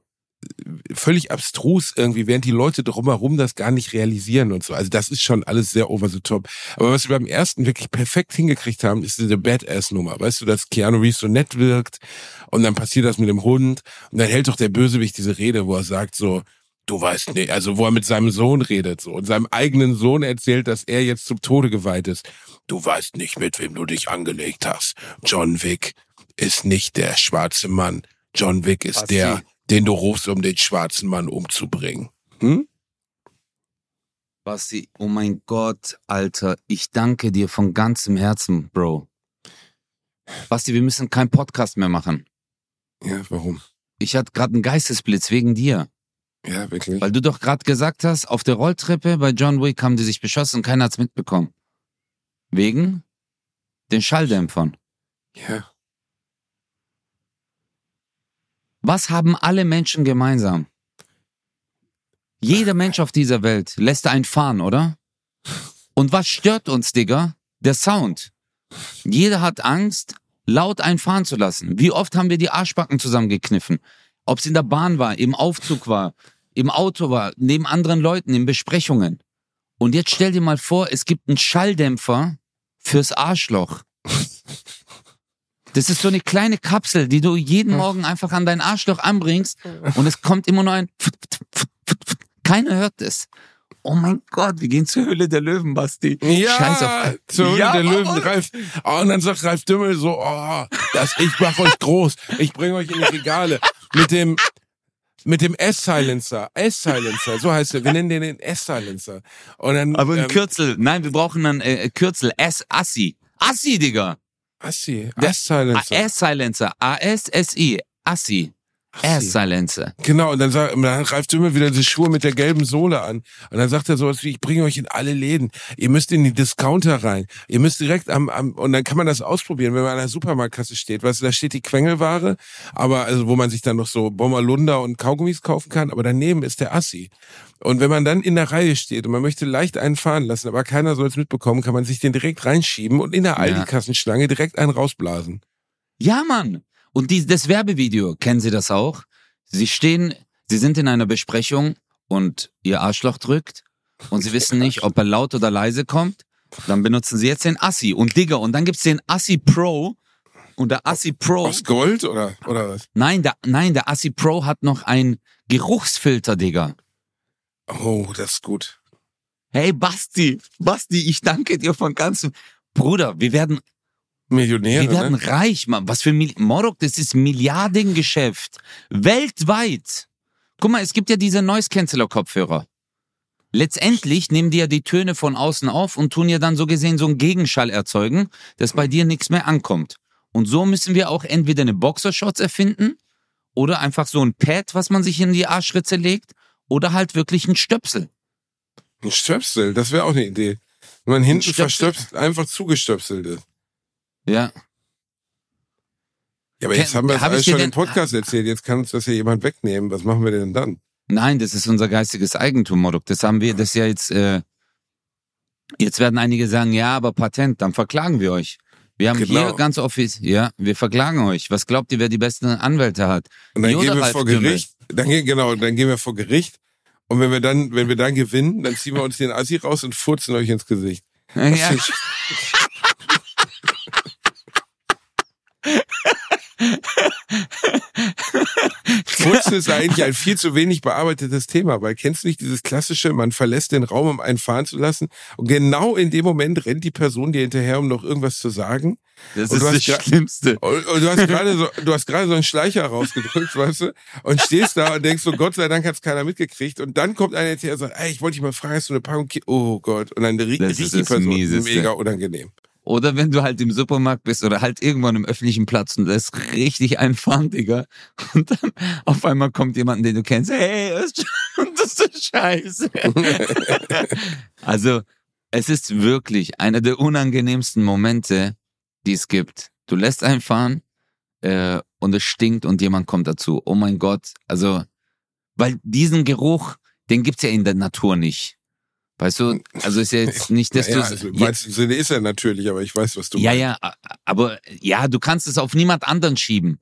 völlig abstrus irgendwie, während die Leute drumherum das gar nicht realisieren und so. Also das ist schon alles sehr over the top. Aber was wir beim ersten wirklich perfekt hingekriegt haben, ist diese Badass-Nummer. Weißt du, dass Keanu Reeves so nett wirkt und dann passiert das mit dem Hund und dann hält doch der Bösewicht diese Rede, wo er sagt so, du weißt nicht, also wo er mit seinem Sohn redet so und seinem eigenen Sohn erzählt, dass er jetzt zum Tode geweiht ist. Du weißt nicht, mit wem du dich angelegt hast. John Wick ist nicht der schwarze Mann. John Wick ist Was der, den du rufst, um den schwarzen Mann umzubringen. Hm? Basti, oh mein Gott, Alter, ich danke dir von ganzem Herzen, Bro. Basti, wir müssen keinen Podcast mehr machen. Ja, warum? Ich hatte gerade einen Geistesblitz wegen dir. Ja, wirklich. Weil du doch gerade gesagt hast, auf der Rolltreppe bei John Wick haben die sich beschossen und keiner hat's mitbekommen. Wegen den Schalldämpfern. Ja. Was haben alle Menschen gemeinsam? Jeder Mensch auf dieser Welt lässt einen fahren, oder? Und was stört uns, Digga? Der Sound. Jeder hat Angst, laut einfahren zu lassen. Wie oft haben wir die Arschbacken zusammengekniffen? Ob es in der Bahn war, im Aufzug war, im Auto war, neben anderen Leuten, in Besprechungen. Und jetzt stell dir mal vor, es gibt einen Schalldämpfer fürs Arschloch. Das ist so eine kleine Kapsel, die du jeden Morgen einfach an dein Arschloch anbringst und es kommt immer nur ein. Keiner hört es. Oh mein Gott, wir gehen zur Höhle der Löwen, Basti. Ja, Scheiß auf. zur Höhle Ja, der Löwen, Mann. Ralf. Oh, und dann sagt Ralf Dümmel so, oh, das, ich mach euch groß. Ich bringe euch in die Regale. Mit dem, mit dem S-Silencer. S-Silencer, so heißt er. Wir nennen den den S-Silencer. Und dann, Aber ein ähm, Kürzel. Nein, wir brauchen ein äh, Kürzel. S Assi. Assi, Digga. Assi, Der- S-Silencer. S-Silencer. A-S-S-I. Assi. S-Silencer. Genau, und dann, sagt, dann Ralf Dümmel wieder die Schuhe mit der gelben Sohle an. Und dann sagt er sowas wie, ich bringe euch in alle Läden. Ihr müsst in die Discounter rein. Ihr müsst direkt am, am, und dann kann man das ausprobieren, wenn man an der Supermarktkasse steht. Weißt du, da steht die Quengelware, aber, also, wo man sich dann noch so Bommerlunder und Kaugummis kaufen kann, aber daneben ist der Assi. Und wenn man dann in der Reihe steht und man möchte leicht einen fahren lassen, aber keiner soll es mitbekommen, kann man sich den direkt reinschieben und in der Ja. Aldi-Kassenschlange direkt einen rausblasen. Ja, Mann. Und die, das Werbevideo, kennen Sie das auch? Sie stehen, Sie sind in einer Besprechung und Ihr Arschloch drückt und Sie wissen nicht, ob er laut oder leise kommt. Dann benutzen Sie jetzt den Assi und Digga. Und dann gibt's den Assi Pro. Und der Assi Pro, Aus Gold oder, oder was? nein, der, nein, der Assi Pro hat noch ein Geruchsfilter, Digga. Oh, das ist gut. Hey, Basti, Basti, ich danke dir von ganzem. Bruder, wir werden Millionäre, Wir werden ne? reich, Mann. Was für Mil Morok, das ist Milliardengeschäft. Weltweit. Guck mal, es gibt ja diese Noise Canceller Kopfhörer. Letztendlich nehmen die ja die Töne von außen auf und tun ja dann so gesehen so einen Gegenschall erzeugen, dass bei dir nichts mehr ankommt. Und so müssen wir auch entweder eine Boxershorts erfinden oder einfach so ein Pad, was man sich in die Arschritze legt oder halt wirklich ein Stöpsel. Ein Stöpsel, das wäre auch eine Idee. Wenn man hinten Stöpsel. verstöpselt, einfach zugestöpselt ist. Ja. Ja, aber jetzt haben wir das hab alles schon im Podcast erzählt. Jetzt kann uns das ja jemand wegnehmen. Was machen wir denn dann? Nein, das ist unser geistiges Eigentum, Morok. Das haben wir, das ist ja jetzt, äh, jetzt werden einige sagen, ja, aber Patent, dann verklagen wir euch. Wir haben Genau. hier ganz offiziell, ja, wir verklagen euch. Was glaubt ihr, wer die besten Anwälte hat? Und dann gehen wir Ralf vor? Gericht. Dann gehen, genau, dann gehen wir vor Gericht. Und wenn wir dann, wenn wir dann gewinnen, dann ziehen wir uns den Assi raus und furzen euch ins Gesicht. Ja, Furzen ist eigentlich ein viel zu wenig bearbeitetes Thema, weil kennst du nicht dieses klassische, man verlässt den Raum, um einen fahren zu lassen und genau in dem Moment rennt die Person dir hinterher, um noch irgendwas zu sagen das Und ist das Schlimmste. und, und du hast gerade so, du hast gerade so einen Schleicher rausgedrückt, weißt du, und stehst da und denkst so, Gott sei Dank hat's keiner mitgekriegt und dann kommt einer hinterher und sagt, ey, ich wollte dich mal fragen, hast du eine Packung Ki Oh Gott, und dann riecht, die Person Mieseste. mega unangenehm. Oder wenn du halt im Supermarkt bist oder halt irgendwann im öffentlichen Platz und da ist richtig ein Fahren, Digga. Und dann auf einmal kommt jemand, den du kennst, hey, und das ist scheiße. also, es ist wirklich einer der unangenehmsten Momente, die es gibt. Du lässt einen fahren äh, und es stinkt und jemand kommt dazu. Oh mein Gott. Also, weil diesen Geruch, den gibt's ja in der Natur nicht. Weißt du, also ist ja jetzt nicht, dass du also im weitesten Sinne ist er natürlich, aber ich weiß, was du ja, meinst. ja, a- aber ja, du kannst es auf niemand anderen schieben.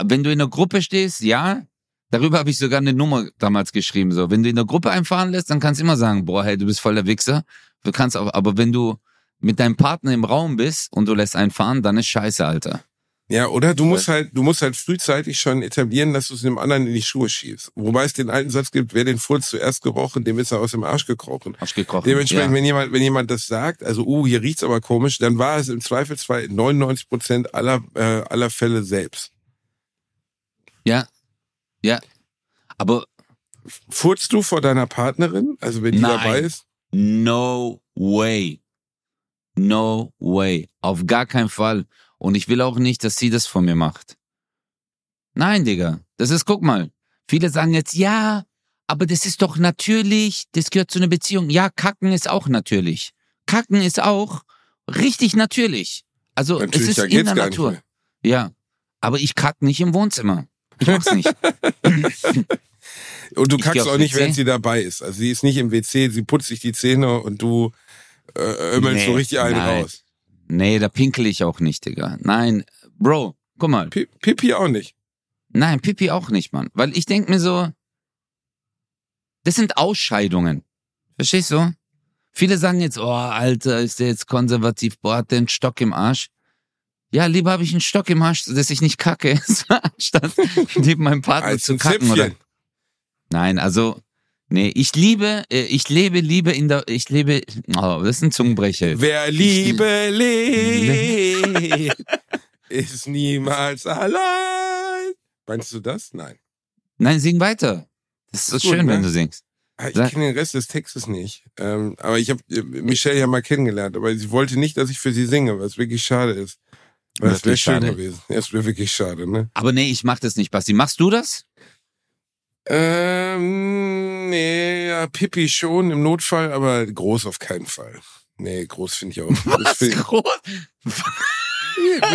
Wenn du in der Gruppe stehst, ja, darüber habe ich sogar eine Nummer damals geschrieben. So, wenn du in der Gruppe einfahren lässt, dann kannst du immer sagen, boah, hey, du bist voll der Wichser. Du kannst auch, aber wenn du mit deinem Partner im Raum bist und du lässt einen fahren, dann ist scheiße, Alter. Ja, oder du musst halt, du musst halt frühzeitig schon etablieren, dass du es dem anderen in die Schuhe schiebst. Wobei es den alten Satz gibt, wer den Furz zuerst gerochen, dem ist er aus dem Arsch gekrochen. Arsch gekrochen. Dementsprechend, ja. wenn jemand, wenn jemand das sagt, also, uh, hier riecht's aber komisch, dann war es im Zweifelsfall in 99 Prozent aller, äh, aller Fälle selbst. ja, ja. Aber Furzt du vor deiner Partnerin? Also, wenn die Nein. dabei ist? No way. No way. Auf gar keinen Fall. Und ich will auch nicht, dass sie das von mir macht. Nein, Digga. Das ist, guck mal. Viele sagen jetzt, ja, aber das ist doch natürlich, das gehört zu einer Beziehung. Ja, kacken ist auch natürlich. Kacken ist auch richtig natürlich. Also Natürlich, es ist in der Natur. Ja. Aber ich kack nicht im Wohnzimmer. Ich mach's nicht. Und du Ich kackst auch nicht, während sie dabei ist. Also sie ist nicht im WC, sie putzt sich die Zähne und du äh, ömmelst Nee, so richtig einen nein. raus. Nee, da pinkel ich auch nicht, Digga. Nein, Bro, guck mal. Pi- Pipi auch nicht. Nein, Pipi auch nicht, Mann. Weil ich denk mir so, das sind Ausscheidungen. Verstehst du? Viele sagen jetzt, oh, Alter, ist der jetzt konservativ, boah, hat der einen Stock im Arsch. Ja, lieber habe ich einen Stock im Arsch, dass ich nicht kacke, anstatt neben meinem Partner Als zu kacken. Oder? Nein, also, nee, ich liebe, äh, ich lebe, liebe in der, ich lebe, oh, das ist ein Zungenbrecher. Wer Liebe lebt, ist niemals allein. Meinst du das? Nein. Nein, sing weiter. Das ist so Ist gut, schön, ne? wenn du singst. Ah, Ich kenne den Rest des Textes nicht. Ähm, aber ich habe Michelle ja mal kennengelernt, aber sie wollte nicht, dass ich für sie singe, was wirklich schade ist. Weil das wäre schön gewesen. Das wäre wirklich schade, ne? Aber nee, ich mach das nicht, Basti. Machst du das? Ähm, nee, ja, Pippi schon im Notfall, aber groß auf keinen Fall. Nee, groß finde ich auch. Das find groß?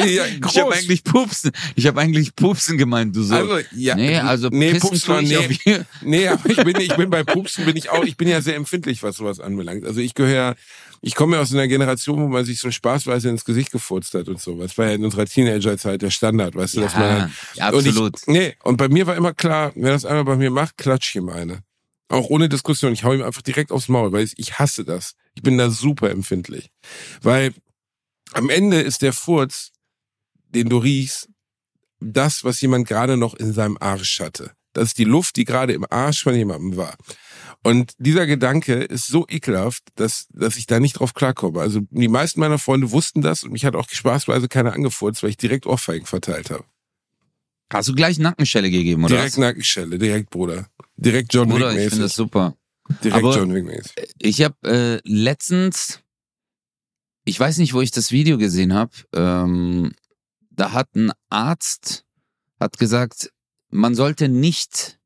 ich, ja, Ich habe eigentlich Pupsen. Ich habe eigentlich Pupsen gemeint, du so. also, ja, nee, also nee, pissen Pupsen, ich nee. Nee, aber ich bin, ich bin bei Pupsen bin ich auch, ich bin ja sehr empfindlich, was sowas anbelangt. Also ich gehöre, ich komme ja aus einer Generation, wo man sich so spaßweise ins Gesicht gefurzt hat und so. Das war ja in unserer Teenagerzeit der Standard, weißt du, dass man Ja, ja, und absolut. Ich, nee, und bei mir war immer klar, wer das einmal bei mir macht, klatsch ihm eine. Auch ohne Diskussion. Ich hau ihm einfach direkt aufs Maul, weil ich, ich hasse das. Ich bin da super empfindlich. Weil am Ende ist der Furz, den du riechst, das, was jemand gerade noch in seinem Arsch hatte. Das ist die Luft, die gerade im Arsch von jemandem war. Und dieser Gedanke ist so ekelhaft, dass, dass ich da nicht drauf klarkomme. Also die meisten meiner Freunde wussten das und mich hat auch spaßweise keiner angefurzt, weil ich direkt Ohrfeigen verteilt habe. Hast du gleich Nackenschelle gegeben, oder? direkt Nackenschelle, direkt Bruder. Direkt John Oder Wick ich finde das super. Direkt aber- John Wick mäßig. Ich habe äh, letztens, ich weiß nicht, wo ich das Video gesehen habe, ähm, da hat ein Arzt hat gesagt, man sollte nicht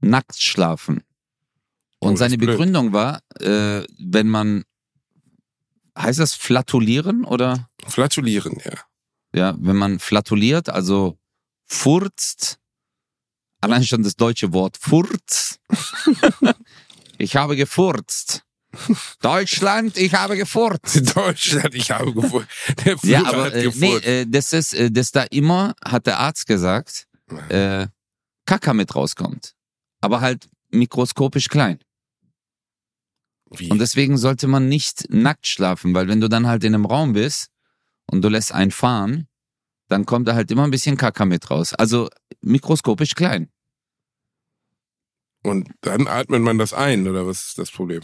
nackt schlafen. Oh, Und das seine. Begründung war, äh, wenn man, heißt das flatulieren oder? Flatulieren, ja. Ja, wenn man flatuliert, also furzt, allein schon das deutsche Wort furz. ich habe gefurzt. Deutschland, ich habe gefurzt. Deutschland, ich habe gefunden. Der Führer Ja, aber äh, nee, gefurzt. äh, das ist, äh, dass da immer, hat der Arzt gesagt, äh, Kaka mit rauskommt. Aber halt mikroskopisch klein. Wie? Und deswegen sollte man nicht nackt schlafen, weil wenn du dann halt in einem Raum bist und du lässt einen fahren, dann kommt da halt immer ein bisschen Kaka mit raus. Also mikroskopisch klein. Und dann atmet man das ein, oder was ist das Problem?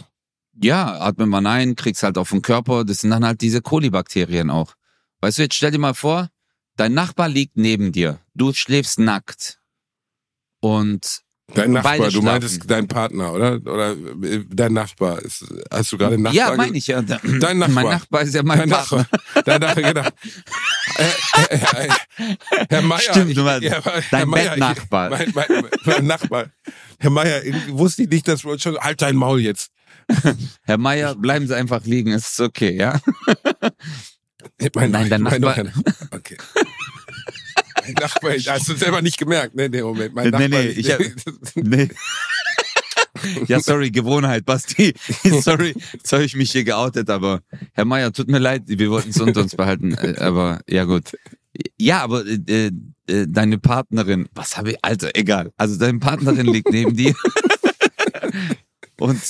Ja, atmet man ein, kriegst halt auf den Körper, das sind dann halt diese Kolibakterien auch. Weißt du, jetzt stell dir mal vor, dein Nachbar liegt neben dir, du schläfst nackt. Und Dein Nachbar, du meintest dein Partner, oder? Oder äh, dein Nachbar. Ist, hast du gerade Nachbar? ja, meine ich ja. Dein Nachbar. Mein Nachbar ist ja mein Dein Partner. Nachbar. Dein Nachbar, genau. Äh, äh, äh, Herr Meier. Stimmt, du meinst, Herr dein Meier, Bettnachbar. Mein, mein, mein Nachbar. Herr Meier, wusste ich nicht, dass wir uns schon. Halt dein Maul jetzt. Herr Meier, bleiben Sie einfach liegen, es ist okay, ja? Mein, Nein, dein mein Nachbar- Okay. Mein Nachbar, hast du selber nicht gemerkt, ne, in dem Moment. Mein Nee, Nachbar, nee, ich hab- Nee. Ja, sorry, Gewohnheit, Basti. Sorry, jetzt habe ich mich hier geoutet, aber Herr Meier, tut mir leid, wir wollten es unter uns behalten, äh, aber ja gut. Ja, aber äh, äh, deine Partnerin, was habe ich, Alter, egal. Also deine Partnerin liegt neben dir und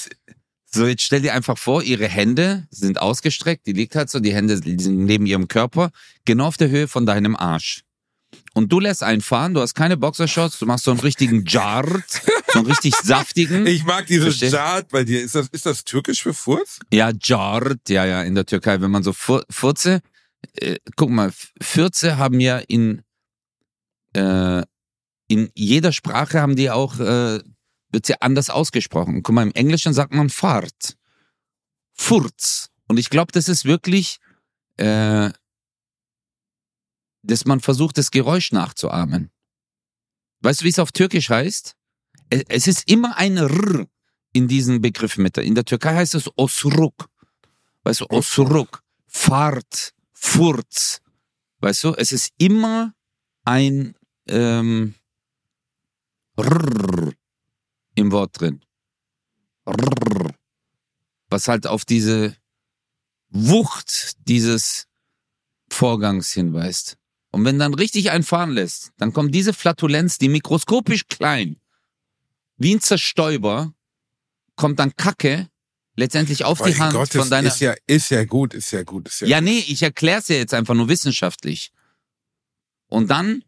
so, jetzt stell dir einfach vor, ihre Hände sind ausgestreckt, die liegt halt so, die Hände sind neben ihrem Körper, genau auf der Höhe von deinem Arsch. Und du lässt einen fahren, du hast keine Boxershorts, du machst so einen richtigen Jart, so einen richtig saftigen. Ich mag dieses? Jart bei dir. Ist das, ist das türkisch für Furz? Ja, Jart, ja, ja, in der Türkei, wenn man so Fur Furze, äh, guck mal, Fürze haben ja in, äh, in jeder Sprache haben die auch, äh, wird ja anders ausgesprochen. Guck mal, im Englischen sagt man Fahrt. Furz. Und ich glaube, das ist wirklich, äh, dass man versucht, das Geräusch nachzuahmen. Weißt du, wie es auf Türkisch heißt? Es, ist immer ein R in diesen Begriff mit. In der Türkei heißt es Osruk. Weißt du, Osruk, Fahrt, Furz. Weißt du, es ist immer ein ähm, R im Wort drin. R. was halt auf diese Wucht dieses Vorgangs hinweist. Und wenn dann richtig einfahren lässt, dann kommt diese Flatulenz, die mikroskopisch klein, wie ein Zerstäuber, kommt dann Kacke letztendlich auf die Mein Hand Gott, von deiner. ist ja, ist ja gut, ist ja gut, ist ja, Ja, nee, ich erklär's ja jetzt einfach nur wissenschaftlich. Und dann,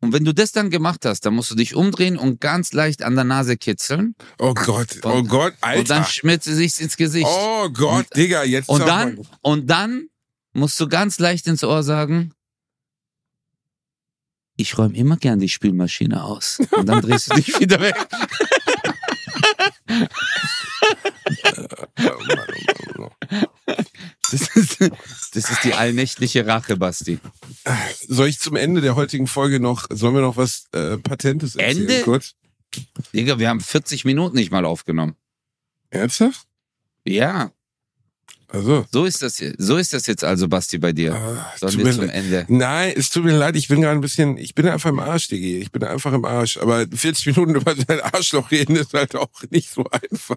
und wenn du das dann gemacht hast, dann musst du dich umdrehen und ganz leicht an der Nase kitzeln. Oh Gott, oh Und- Gott, Und dann Alter. schmiert sie sich's ins Gesicht. Oh Gott, Digga, jetzt und dann, und dann musst du ganz leicht ins Ohr sagen, ich räume immer gern die Spülmaschine aus. Und dann drehst du dich wieder weg. Das ist, das ist die allnächtliche Rache, Basti. Soll ich zum Ende der heutigen Folge noch, sollen wir noch was äh, Patentes erzählen? Ende? Kurz? Digga, wir haben 40 Minuten nicht mal aufgenommen. Ernsthaft? Ja, Also. so ist das, so ist das jetzt also, Basti, bei dir. Ah, Sollen wir zum Ende. Nein, es tut mir leid, ich bin gerade ein bisschen, ich bin einfach im Arsch, Digi. Ich bin einfach im Arsch. Aber 40 Minuten über dein Arschloch reden ist halt auch nicht so einfach.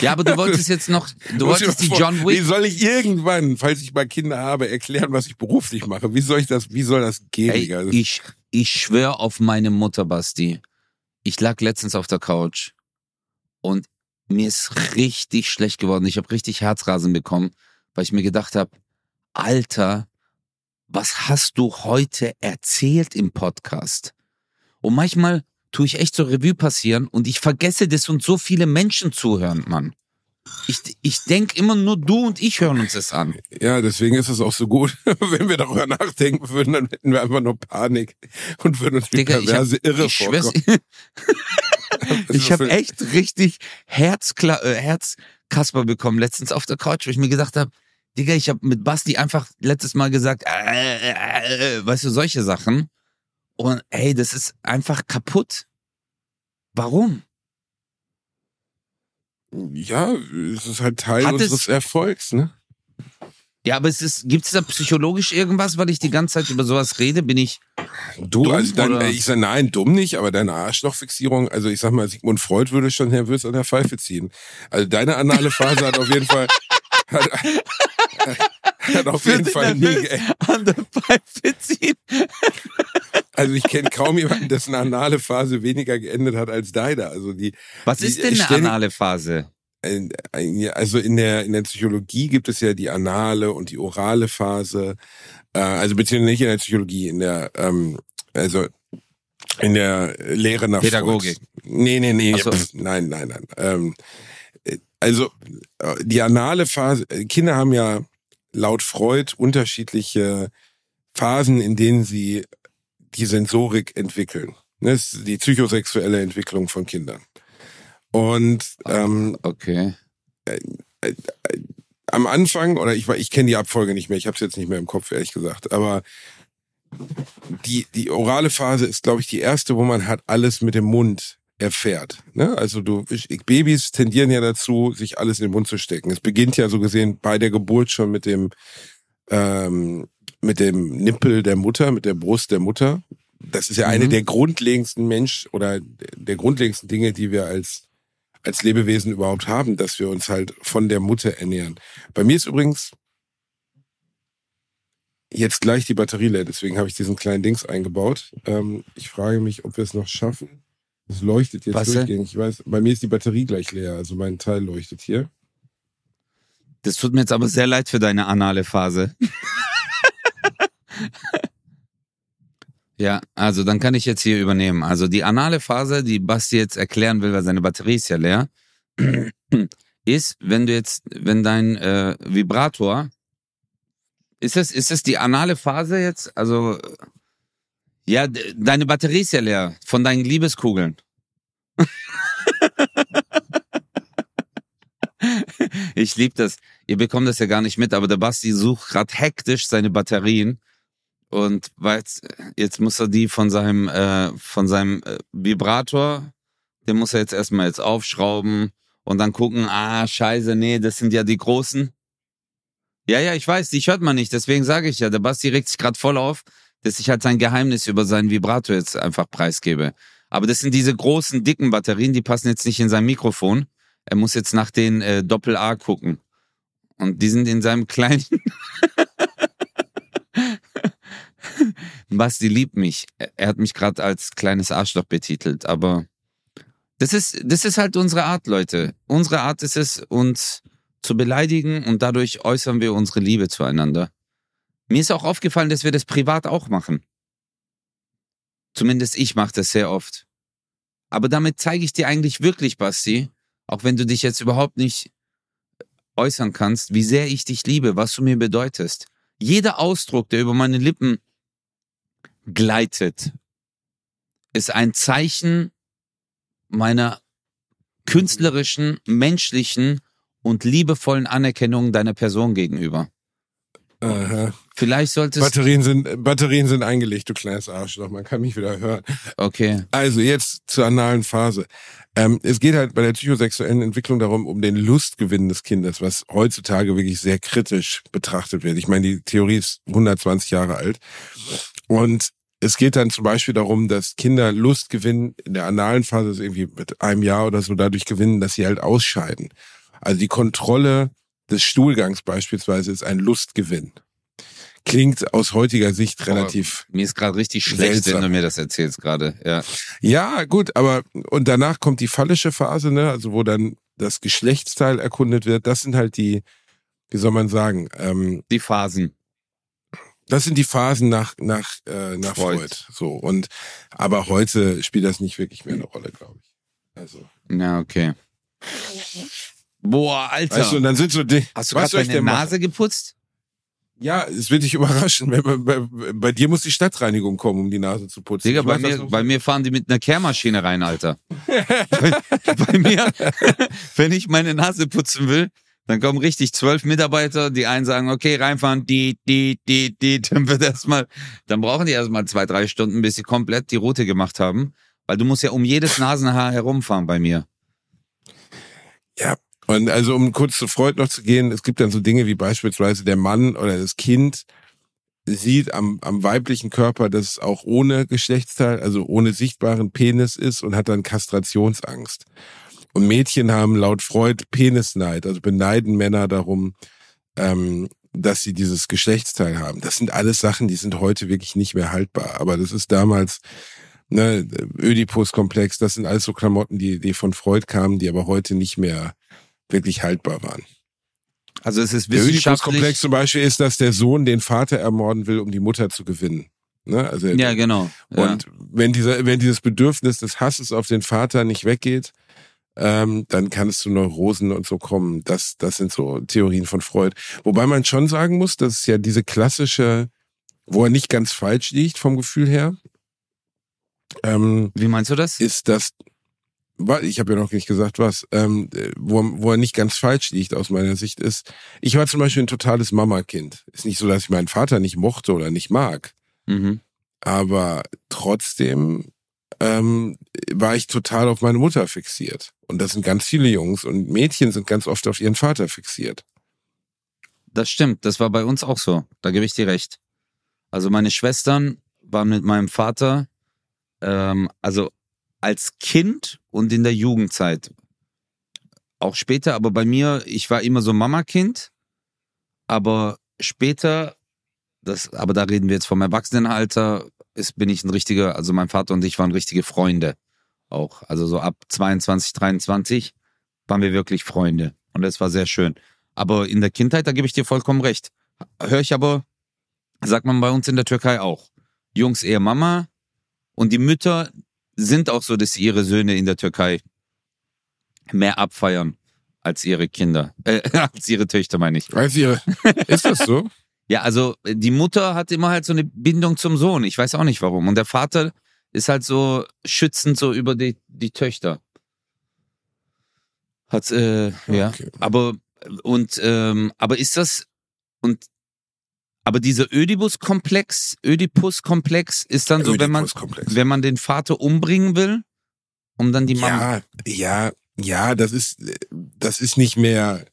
Ja, aber du wolltest jetzt noch, du wolltest die John Wie Wick. soll ich irgendwann, falls ich mal Kinder habe, erklären, was ich beruflich mache? Wie soll ich das, wie soll das gehen, Ey? Das- ich, ich schwör auf meine Mutter, Basti. Ich lag letztens auf der Couch und mir ist richtig schlecht geworden. Ich habe richtig Herzrasen bekommen, weil ich mir gedacht habe, Alter, was hast du heute erzählt im Podcast? Und manchmal tue ich echt so Revue passieren und ich vergesse, dass uns so viele Menschen zuhören, Mann. Ich, ich denk immer nur du und ich hören uns das an. Ja, deswegen ist es auch so gut. Wenn wir darüber nachdenken würden, dann hätten wir einfach nur Panik und würden uns wie Digga, ich hab- perverse Irre vorkommen. Ich habe echt richtig Herzkla äh, Herzkasper bekommen letztens auf der Couch, wo ich mir gedacht habe, Digga, ich habe mit Basti einfach letztes Mal gesagt, äh, äh, äh, weißt du, solche Sachen. Und ey, das ist einfach kaputt. Warum? Ja, es ist halt Teil Hat es- unseres Erfolgs, ne? Ja, aber es ist, gibt's da psychologisch irgendwas, weil ich die ganze Zeit über sowas rede? Bin ich, Du, Dumm, also oder? äh, ich sag nein, dumm nicht, aber deine Arschlochfixierung, also ich sag mal, Sigmund Freud würde schon nervös an der Pfeife ziehen. Also deine anale Phase hat auf jeden Fall, hat, hat auf jeden Fall nie, an der Pfeife ziehen? also ich kenne kaum jemanden, dessen anale Phase weniger geendet hat als deine. Also die, Was Die- ist denn eine ständig- anale Phase? Ein- also in der in der Psychologie gibt es ja die anale und die orale Phase, äh, also beziehungsweise nicht in der Psychologie, in der ähm, also in der Lehre nach Pädagogik. Freud. Nee, nee, nee, so. pf, nein, nein, nein. Ähm, äh, also äh, die anale Phase, äh, Kinder haben ja laut Freud unterschiedliche Phasen, in denen sie die Sensorik entwickeln. Ne, Das ist die psychosexuelle Entwicklung von Kindern. Und ähm, Okay. am Anfang, oder ich, ich kenne die Abfolge nicht mehr, ich habe es jetzt nicht mehr im Kopf, ehrlich gesagt, aber die, die orale Phase ist, glaube ich, die erste, wo man halt alles mit dem Mund erfährt. Ne? Also du, ich, Babys tendieren ja dazu, sich alles in den Mund zu stecken. Es beginnt ja so gesehen bei der Geburt schon mit dem, ähm, mit dem Nippel der Mutter, mit der Brust der Mutter. Das ist ja eine Mhm. der grundlegendsten Mensch oder der grundlegendsten Dinge, die wir als als Lebewesen überhaupt haben, dass wir uns halt von der Mutter ernähren. Bei mir ist übrigens jetzt gleich die Batterie leer, deswegen habe ich diesen kleinen Dings eingebaut. Ähm, ich frage mich, ob wir es noch schaffen. Es leuchtet jetzt Was durchgängig. Ich weiß, bei mir ist die Batterie gleich leer, also mein Teil leuchtet hier. Das tut mir jetzt aber sehr leid für deine anale Phase. ja, also dann kann ich jetzt hier übernehmen. Also die anale Phase, die Basti jetzt erklären will, weil seine Batterie ist ja leer, ist, wenn du jetzt, wenn dein äh, Vibrator, ist das, ist das die anale Phase jetzt? Also, ja, deine Batterie ist ja leer von deinen Liebeskugeln. Ich lieb das. Ihr bekommt das ja gar nicht mit, aber der Basti sucht gerade hektisch seine Batterien und weiß, jetzt muss er die von seinem äh, von seinem äh, Vibrator, den muss er jetzt erstmal jetzt aufschrauben und dann gucken, ah Scheiße, nee, das sind ja die großen. Ja, ja, ich weiß, die hört man nicht, deswegen sage ich ja, der Basti regt sich gerade voll auf, dass ich halt sein Geheimnis über seinen Vibrator jetzt einfach preisgebe. Aber das sind diese großen dicken Batterien, die passen jetzt nicht in sein Mikrofon. er muss jetzt nach den äh, Doppel-A gucken. Und die sind in seinem kleinen. Basti liebt mich. Er hat mich gerade als kleines Arschloch betitelt, aber das ist, das ist halt unsere Art, Leute. Unsere Art ist es, uns zu beleidigen und dadurch äußern wir unsere Liebe zueinander. Mir ist auch aufgefallen, dass wir das privat auch machen. Zumindest ich mache das sehr oft. Aber damit zeige ich dir eigentlich wirklich, Basti, auch wenn du dich jetzt überhaupt nicht äußern kannst, wie sehr ich dich liebe, was du mir bedeutest. Jeder Ausdruck, der über meine Lippen gleitet, ist ein Zeichen meiner künstlerischen, menschlichen und liebevollen Anerkennung deiner Person gegenüber. Aha. Vielleicht solltest Batterien sind, Batterien sind eingelegt, du kleines Arschloch. Man kann mich wieder hören. Okay. Also jetzt zur analen Phase. Ähm, es geht halt bei der psychosexuellen Entwicklung darum, um den Lustgewinn des Kindes, was heutzutage wirklich sehr kritisch betrachtet wird. Ich meine, die Theorie ist 120 Jahre alt. Und es geht dann zum Beispiel darum, dass Kinder Lust gewinnen, in der analen Phase ist irgendwie mit einem Jahr oder so dadurch gewinnen, dass sie halt ausscheiden. Also die Kontrolle des Stuhlgangs beispielsweise ist ein Lustgewinn. Klingt aus heutiger Sicht relativ. Mir ist gerade richtig schlecht, Seltsam. wenn du mir das erzählst gerade. Ja. Ja, gut, aber und danach kommt die phallische Phase, ne, also wo dann das Geschlechtsteil erkundet wird. Das sind halt die, wie soll man sagen, ähm, Die Phasen. Das sind die Phasen nach nach äh, nach Freud. Freud. So und aber heute spielt das nicht wirklich mehr eine Rolle, glaube ich. Also, Ja, okay. Boah, Alter. weißt du, und dann sind so die, Hast du gerade deine denn machen? Nase geputzt? Ja, es wird dich überraschen. Man- bei, bei dir muss die Stadtreinigung kommen, um die Nase zu putzen. Digga, bei mir, bei mir fahren die mit einer Kehrmaschine rein, Alter. bei, bei mir, wenn ich meine Nase putzen will, dann kommen richtig zwölf Mitarbeiter, die einen sagen, okay, reinfahren, die, die, die, die, dann wird erstmal, dann brauchen die erstmal zwei, drei Stunden, bis sie komplett die Route gemacht haben. Weil du musst ja um jedes Nasenhaar herumfahren bei mir. Ja, und also um kurz zu Freud noch zu gehen, es gibt dann so Dinge wie beispielsweise der Mann oder das Kind sieht am, am weiblichen Körper, dass es auch ohne Geschlechtsteil, also ohne sichtbaren Penis ist und hat dann Kastrationsangst. Und Mädchen haben laut Freud Penisneid, also beneiden Männer darum, ähm, dass sie dieses Geschlechtsteil haben. Das sind alles Sachen, die sind heute wirklich nicht mehr haltbar. Aber das ist damals ne, Ödipus-Komplex, das sind alles so Klamotten, die, die von Freud kamen, die aber heute nicht mehr wirklich haltbar waren. Also es ist Der wissenschaftlich. Ödipus-Komplex zum Beispiel ist, dass der Sohn den Vater ermorden will, um die Mutter zu gewinnen. Ne? Also Ja, genau. Ja. und wenn dieser, wenn dieses Bedürfnis des Hasses auf den Vater nicht weggeht, ähm, dann kann es zu Neurosen und so kommen. Das, das sind so Theorien von Freud. Wobei man schon sagen muss, dass es ja diese klassische, wo er nicht ganz falsch liegt vom Gefühl her, ähm, Wie meinst du das? ist das, ich habe ja noch nicht gesagt, was, ähm, äh, wo, wo er nicht ganz falsch liegt aus meiner Sicht ist, ich war zum Beispiel ein totales Mama-Kind. Ist nicht so, dass ich meinen Vater nicht mochte oder nicht mag, Mhm. aber trotzdem ähm, war ich total auf meine Mutter fixiert. Und das sind ganz viele Jungs und Mädchen sind ganz oft auf ihren Vater fixiert. Das stimmt, das war bei uns auch so. Da gebe ich dir recht. Also meine Schwestern waren mit meinem Vater, ähm, also als Kind und in der Jugendzeit. Auch später, aber bei mir, ich war immer so Mama-Kind, aber später, das, aber da reden wir jetzt vom Erwachsenenalter, ist, bin ich ein richtiger, also mein Vater und ich waren richtige Freunde auch. Also so ab 22, 23 waren wir wirklich Freunde. Und das war sehr schön. Aber in der Kindheit, da gebe ich dir vollkommen recht. Höre ich aber, sagt man bei uns in der Türkei auch. Jungs eher Mama und die Mütter sind auch so, dass sie ihre Söhne in der Türkei mehr abfeiern als ihre Kinder, äh, als ihre Töchter meine ich. Weißt ihr, ist das so? Ja, also äh, die Mutter hat immer halt so eine Bindung zum Sohn. Ich weiß auch nicht warum. Und der Vater ist halt so schützend so über die, die Töchter. Hat, äh, ja. Okay. Aber, und, ähm, aber ist das, und, aber dieser Ödipus-Komplex, Ödipus-Komplex ist dann so, wenn man, wenn man den Vater umbringen will, um dann die Mama. Ja, ja, ja, das ist, das ist nicht mehr,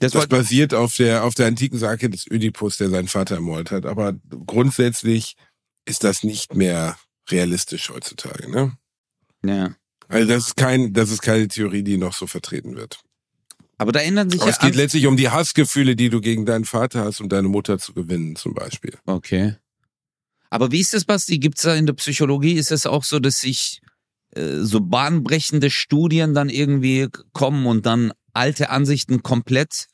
das das basiert auf der, auf der antiken Sage des Ödipus, der seinen Vater ermordet hat. Aber grundsätzlich ist das nicht mehr realistisch heutzutage, ne? ja. Also das ist kein, das ist keine Theorie, die noch so vertreten wird. Aber da ändern sich Aber ja es geht letztlich um die Hassgefühle, die du gegen deinen Vater hast, um deine Mutter zu gewinnen, zum Beispiel. Okay. Aber wie ist das, Basti? Gibt's da in der Psychologie, ist es auch so, dass sich äh, so bahnbrechende Studien dann irgendwie kommen und dann alte Ansichten komplett,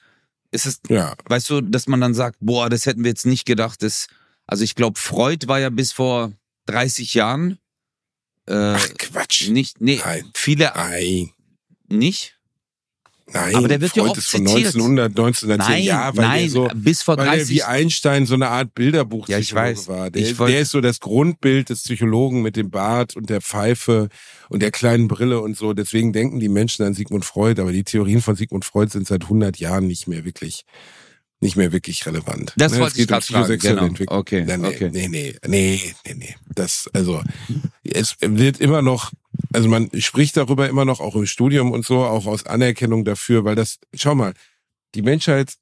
ist es, Ja. weißt du, dass man dann sagt, boah, das hätten wir jetzt nicht gedacht, das, also ich glaube, Freud war ja bis vor 30 Jahren, äh, Ach, Quatsch. nicht, nee, Nein. viele Nein. nicht. Nein. Aber der wird ja oft ist von zitiert. 1900, 1910. Nein, ja, weil nein, der so, bis vor weil er 30 wie Einstein so eine Art Bilderbuch Ja, ich weiß. war. Der, Ich wollt- der ist so das Grundbild des Psychologen mit dem Bart und der Pfeife und der kleinen Brille und so. Deswegen denken die Menschen an Sigmund Freud, aber die Theorien von Sigmund Freud sind seit 100 Jahren nicht mehr wirklich nicht mehr wirklich relevant. Das Ne, wollte ich um psychosexuelle genau. Entwicklung. Okay, Nee, nee, okay. nee, nee, nee, nee, nee. Das, also, es wird immer noch, also man spricht darüber immer noch, auch im Studium und so, auch aus Anerkennung dafür, weil das, schau mal, die Menschheit,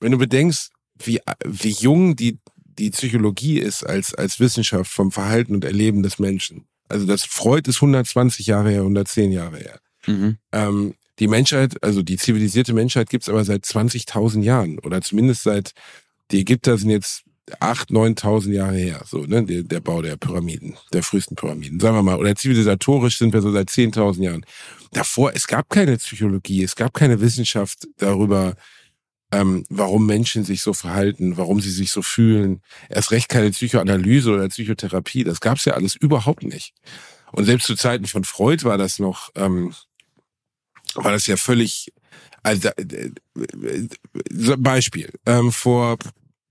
wenn du bedenkst, wie, wie jung die, die Psychologie ist als, als Wissenschaft vom Verhalten und Erleben des Menschen. Also das Freud ist 120 Jahre her, 110 Jahre her. Mhm. Ähm, die Menschheit, also die zivilisierte Menschheit gibt's aber seit 20.000 Jahren oder zumindest seit, die Ägypter sind jetzt 8.000, 9.000 Jahre her, so, ne, der, der Bau der Pyramiden, der frühesten Pyramiden, sagen wir mal, oder zivilisatorisch sind wir so seit 10.000 Jahren. Davor, es gab keine Psychologie, es gab keine Wissenschaft darüber, ähm, warum Menschen sich so verhalten, warum sie sich so fühlen. Erst recht keine Psychoanalyse oder Psychotherapie, das gab's ja alles überhaupt nicht. Und selbst zu Zeiten von Freud war das noch, ähm, war das ja völlig, also äh, äh, so ein Beispiel, ähm, vor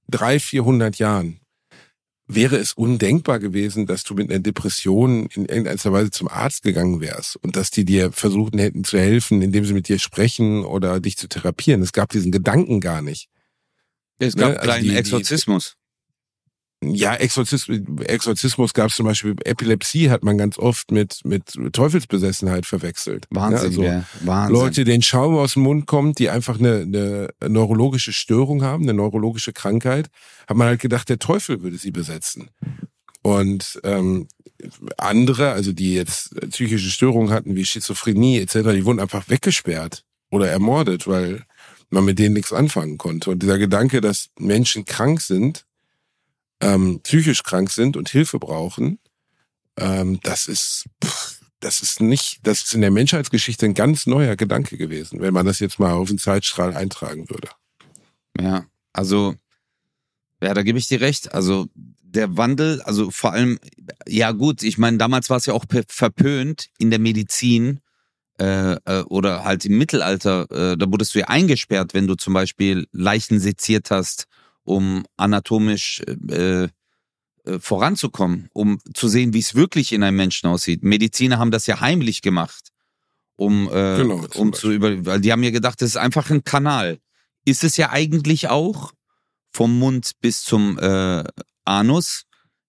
drei, vierhundert Jahren wäre es undenkbar gewesen, dass du mit einer Depression in irgendeiner Weise zum Arzt gegangen wärst und dass die dir versuchen hätten zu helfen, indem sie mit dir sprechen oder dich zu therapieren. Es gab diesen Gedanken gar nicht. Es Ne, gab also kleinen die- Exorzismus. Ja, Exorzismus, Exorzismus gab es zum Beispiel, Epilepsie hat man ganz oft mit, mit Teufelsbesessenheit verwechselt. Wahnsinn, Ja, also, Wahnsinn. Leute, denen Schaum aus dem Mund kommt, die einfach eine, eine neurologische Störung haben, eine neurologische Krankheit, hat man halt gedacht, der Teufel würde sie besetzen. Und ähm, andere, also die jetzt psychische Störungen hatten, wie Schizophrenie etc., die wurden einfach weggesperrt oder ermordet, weil man mit denen nichts anfangen konnte. Und dieser Gedanke, dass Menschen krank sind, ähm, psychisch krank sind und Hilfe brauchen, ähm, das ist pff, das ist nicht, das ist in der Menschheitsgeschichte ein ganz neuer Gedanke gewesen, wenn man das jetzt mal auf den Zeitstrahl eintragen würde. Ja, also, ja, da gebe ich dir recht. Also, der Wandel, also vor allem, ja gut, ich meine, damals war es ja auch verpönt in der Medizin äh, äh, oder halt im Mittelalter, äh, da wurdest du ja eingesperrt, wenn du zum Beispiel Leichen seziert hast, um anatomisch äh, äh, voranzukommen, um zu sehen, wie es wirklich in einem Menschen aussieht. Mediziner haben das ja heimlich gemacht, um, äh, Genau, um zu über, weil die haben ja gedacht, das ist einfach ein Kanal. Ist es ja eigentlich auch vom Mund bis zum äh, Anus.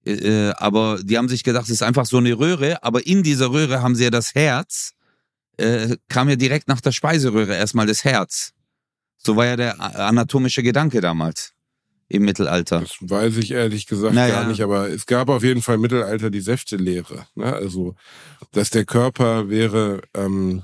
Äh, äh, aber die haben sich gedacht, es ist einfach so eine Röhre, aber in dieser Röhre haben sie ja das Herz, äh, kam ja direkt nach der Speiseröhre erstmal das Herz. So war ja der anatomische Gedanke damals im Mittelalter. Das weiß ich ehrlich gesagt Naja. gar nicht, aber es gab auf jeden Fall im Mittelalter die Säftelehre. Ne? Also, dass der Körper wäre ähm,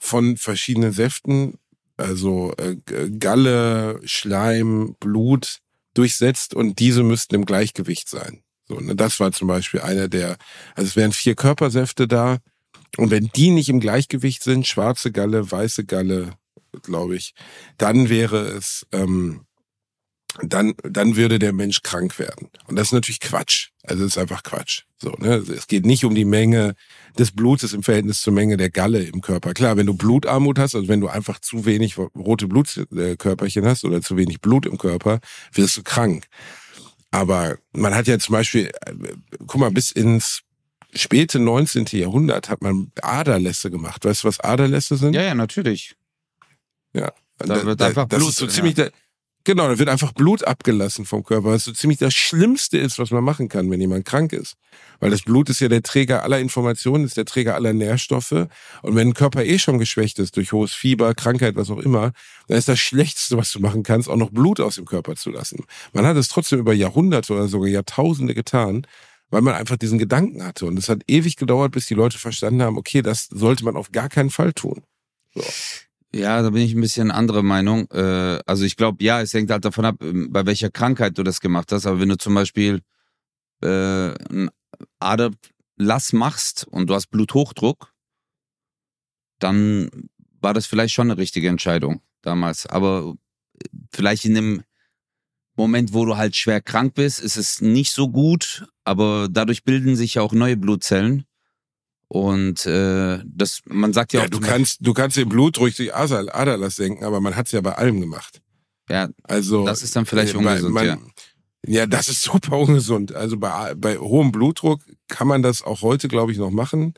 von verschiedenen Säften, also äh, Galle, Schleim, Blut durchsetzt und diese müssten im Gleichgewicht sein. So, ne? Das war zum Beispiel einer der, also es wären vier Körpersäfte da und wenn die nicht im Gleichgewicht sind, schwarze Galle, weiße Galle, glaube ich, dann wäre es ähm, dann, dann würde der Mensch krank werden. Und das ist natürlich Quatsch. Also es ist einfach Quatsch. So, ne? Es geht nicht um die Menge des Blutes im Verhältnis zur Menge der Galle im Körper. Klar, wenn du Blutarmut hast, also wenn du einfach zu wenig rote Blutkörperchen hast oder zu wenig Blut im Körper, wirst du krank. Aber man hat ja zum Beispiel, äh, guck mal, bis ins späte 19. Jahrhundert hat man Aderlässe gemacht. Weißt du, was Aderlässe sind? Ja, ja, natürlich. Ja. Da wird einfach das Blut, ist so ja. ziemlich der, genau, da wird einfach Blut abgelassen vom Körper, was so ziemlich das Schlimmste ist, was man machen kann, wenn jemand krank ist. Weil das Blut ist ja der Träger aller Informationen, ist der Träger aller Nährstoffe. Und wenn ein Körper eh schon geschwächt ist durch hohes Fieber, Krankheit, was auch immer, dann ist das Schlechteste, was du machen kannst, auch noch Blut aus dem Körper zu lassen. Man hat es trotzdem über Jahrhunderte oder sogar Jahrtausende getan, weil man einfach diesen Gedanken hatte. Und es hat ewig gedauert, bis die Leute verstanden haben, okay, das sollte man auf gar keinen Fall tun. So. Ja, da bin ich ein bisschen anderer Meinung. Äh, also ich glaube, ja, es hängt halt davon ab, ähm, bei welcher Krankheit du das gemacht hast. Aber wenn du zum Beispiel äh, ein Aderlass machst und du hast Bluthochdruck, dann war das vielleicht schon eine richtige Entscheidung damals. Aber äh, vielleicht in dem Moment, wo du halt schwer krank bist, ist es nicht so gut, aber dadurch bilden sich ja auch neue Blutzellen. Und äh, das, man sagt ja, ja auch. Du kannst, du kannst den Blutdruck durch Aderlass senken, aber man hat es ja bei allem gemacht. Ja, also das ist dann vielleicht äh, ungesund, man, ja. Ja, das ist super ungesund. Also bei, bei hohem Blutdruck kann man das auch heute, glaube ich, noch machen.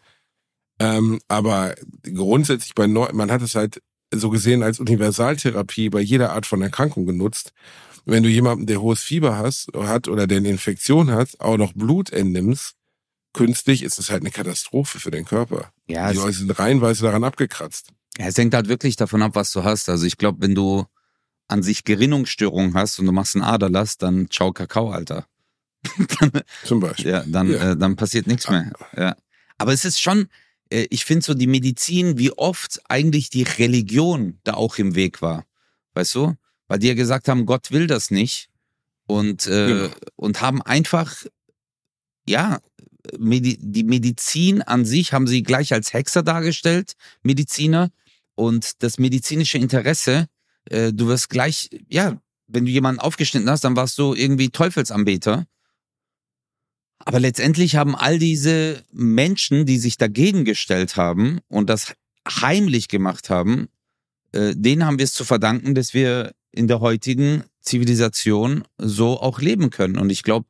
Ähm, aber grundsätzlich bei Neu man hat es halt so gesehen als Universaltherapie bei jeder Art von Erkrankung genutzt wenn du jemanden, der hohes Fieber hast, hat oder der eine Infektion hat, auch noch Blut entnimmst, künstlich, ist das halt eine Katastrophe für den Körper. Ja, die Leute sind reihenweise daran abgekratzt. Ja, es hängt halt wirklich davon ab, was du hast. Also ich glaube, wenn du an sich Gerinnungsstörungen hast und du machst einen Aderlass, dann ciao Kakao, Alter. dann, Zum Beispiel. Ja, dann, ja. Äh, dann passiert nichts mehr. Ja. Aber es ist schon, äh, ich finde so die Medizin, wie oft eigentlich die Religion da auch im Weg war. Weißt du? weil die ja gesagt haben, Gott will das nicht und äh, genau. und haben einfach ja Medi die Medizin an sich haben sie gleich als Hexer dargestellt, Mediziner und das medizinische Interesse. Äh, du wirst gleich ja, wenn du jemanden aufgeschnitten hast, dann warst du irgendwie Teufelsanbeter. Aber letztendlich haben all diese Menschen, die sich dagegen gestellt haben und das heimlich gemacht haben, äh, denen haben wir es zu verdanken, dass wir in der heutigen Zivilisation so auch leben können. Und ich glaube,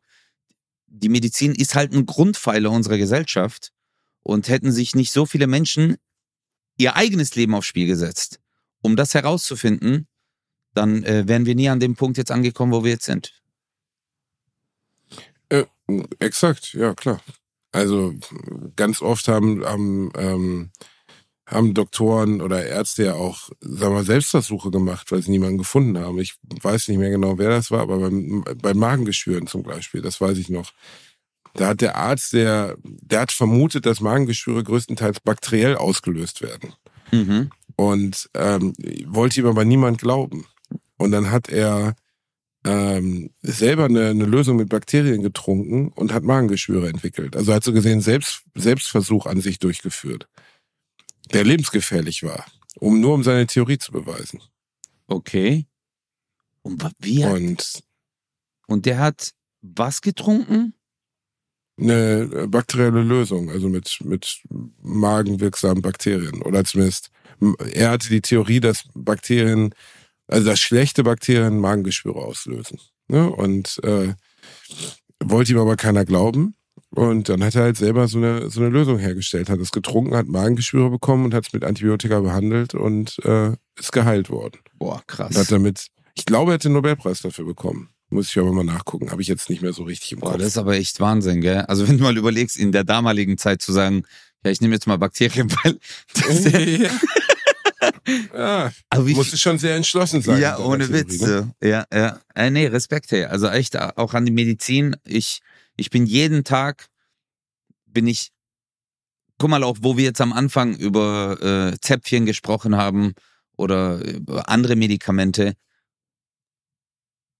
die Medizin ist halt ein Grundpfeiler unserer Gesellschaft und hätten sich nicht so viele Menschen ihr eigenes Leben aufs Spiel gesetzt, um das herauszufinden, dann äh, wären wir nie an dem Punkt jetzt angekommen, wo wir jetzt sind. Äh, exakt, ja klar. Also ganz oft haben, haben ähm, haben Doktoren oder Ärzte ja auch, sagen wir, Selbstversuche gemacht, weil sie niemanden gefunden haben. Ich weiß nicht mehr genau, wer das war, aber beim, bei Magengeschwüren zum Beispiel, das weiß ich noch. Da hat der Arzt, der, der hat vermutet, dass Magengeschwüre größtenteils bakteriell ausgelöst werden. Mhm. Und ähm, wollte ihm aber niemand glauben. Und dann hat er ähm, selber eine, eine Lösung mit Bakterien getrunken und hat Magengeschwüre entwickelt. Also hat so gesehen Selbst, Selbstversuch an sich durchgeführt der lebensgefährlich war, um nur um seine Theorie zu beweisen. Okay. Und wie hat, und, und der hat was getrunken? Eine äh, bakterielle Lösung, also mit, mit magenwirksamen Bakterien. Oder zumindest, er hatte die Theorie, dass Bakterien, also dass schlechte Bakterien Magengeschwüre auslösen. Ne? Und äh, wollte ihm aber keiner glauben. Und dann hat er halt selber so eine, so eine Lösung hergestellt, hat es getrunken, hat Magengeschwüre bekommen und hat es mit Antibiotika behandelt und äh, ist geheilt worden. Boah, krass. Und hat damit, ich glaube, er hat den Nobelpreis dafür bekommen. Muss ich aber mal nachgucken. Habe ich jetzt nicht mehr so richtig im Boah, Kopf. das ist aber echt Wahnsinn, gell? Also wenn du mal überlegst, in der damaligen Zeit zu sagen, ja, ich nehme jetzt mal Bakterien, weil das ja. ja, aber ich, musste schon sehr entschlossen sein. Ja, ohne Theorie, Witz. Ne? Ja, ja. Äh, nee, Respekt, hey. Also echt auch an die Medizin. Ich, ich bin jeden Tag, bin ich, guck mal auch, wo wir jetzt am Anfang über äh, Zäpfchen gesprochen haben oder über andere Medikamente.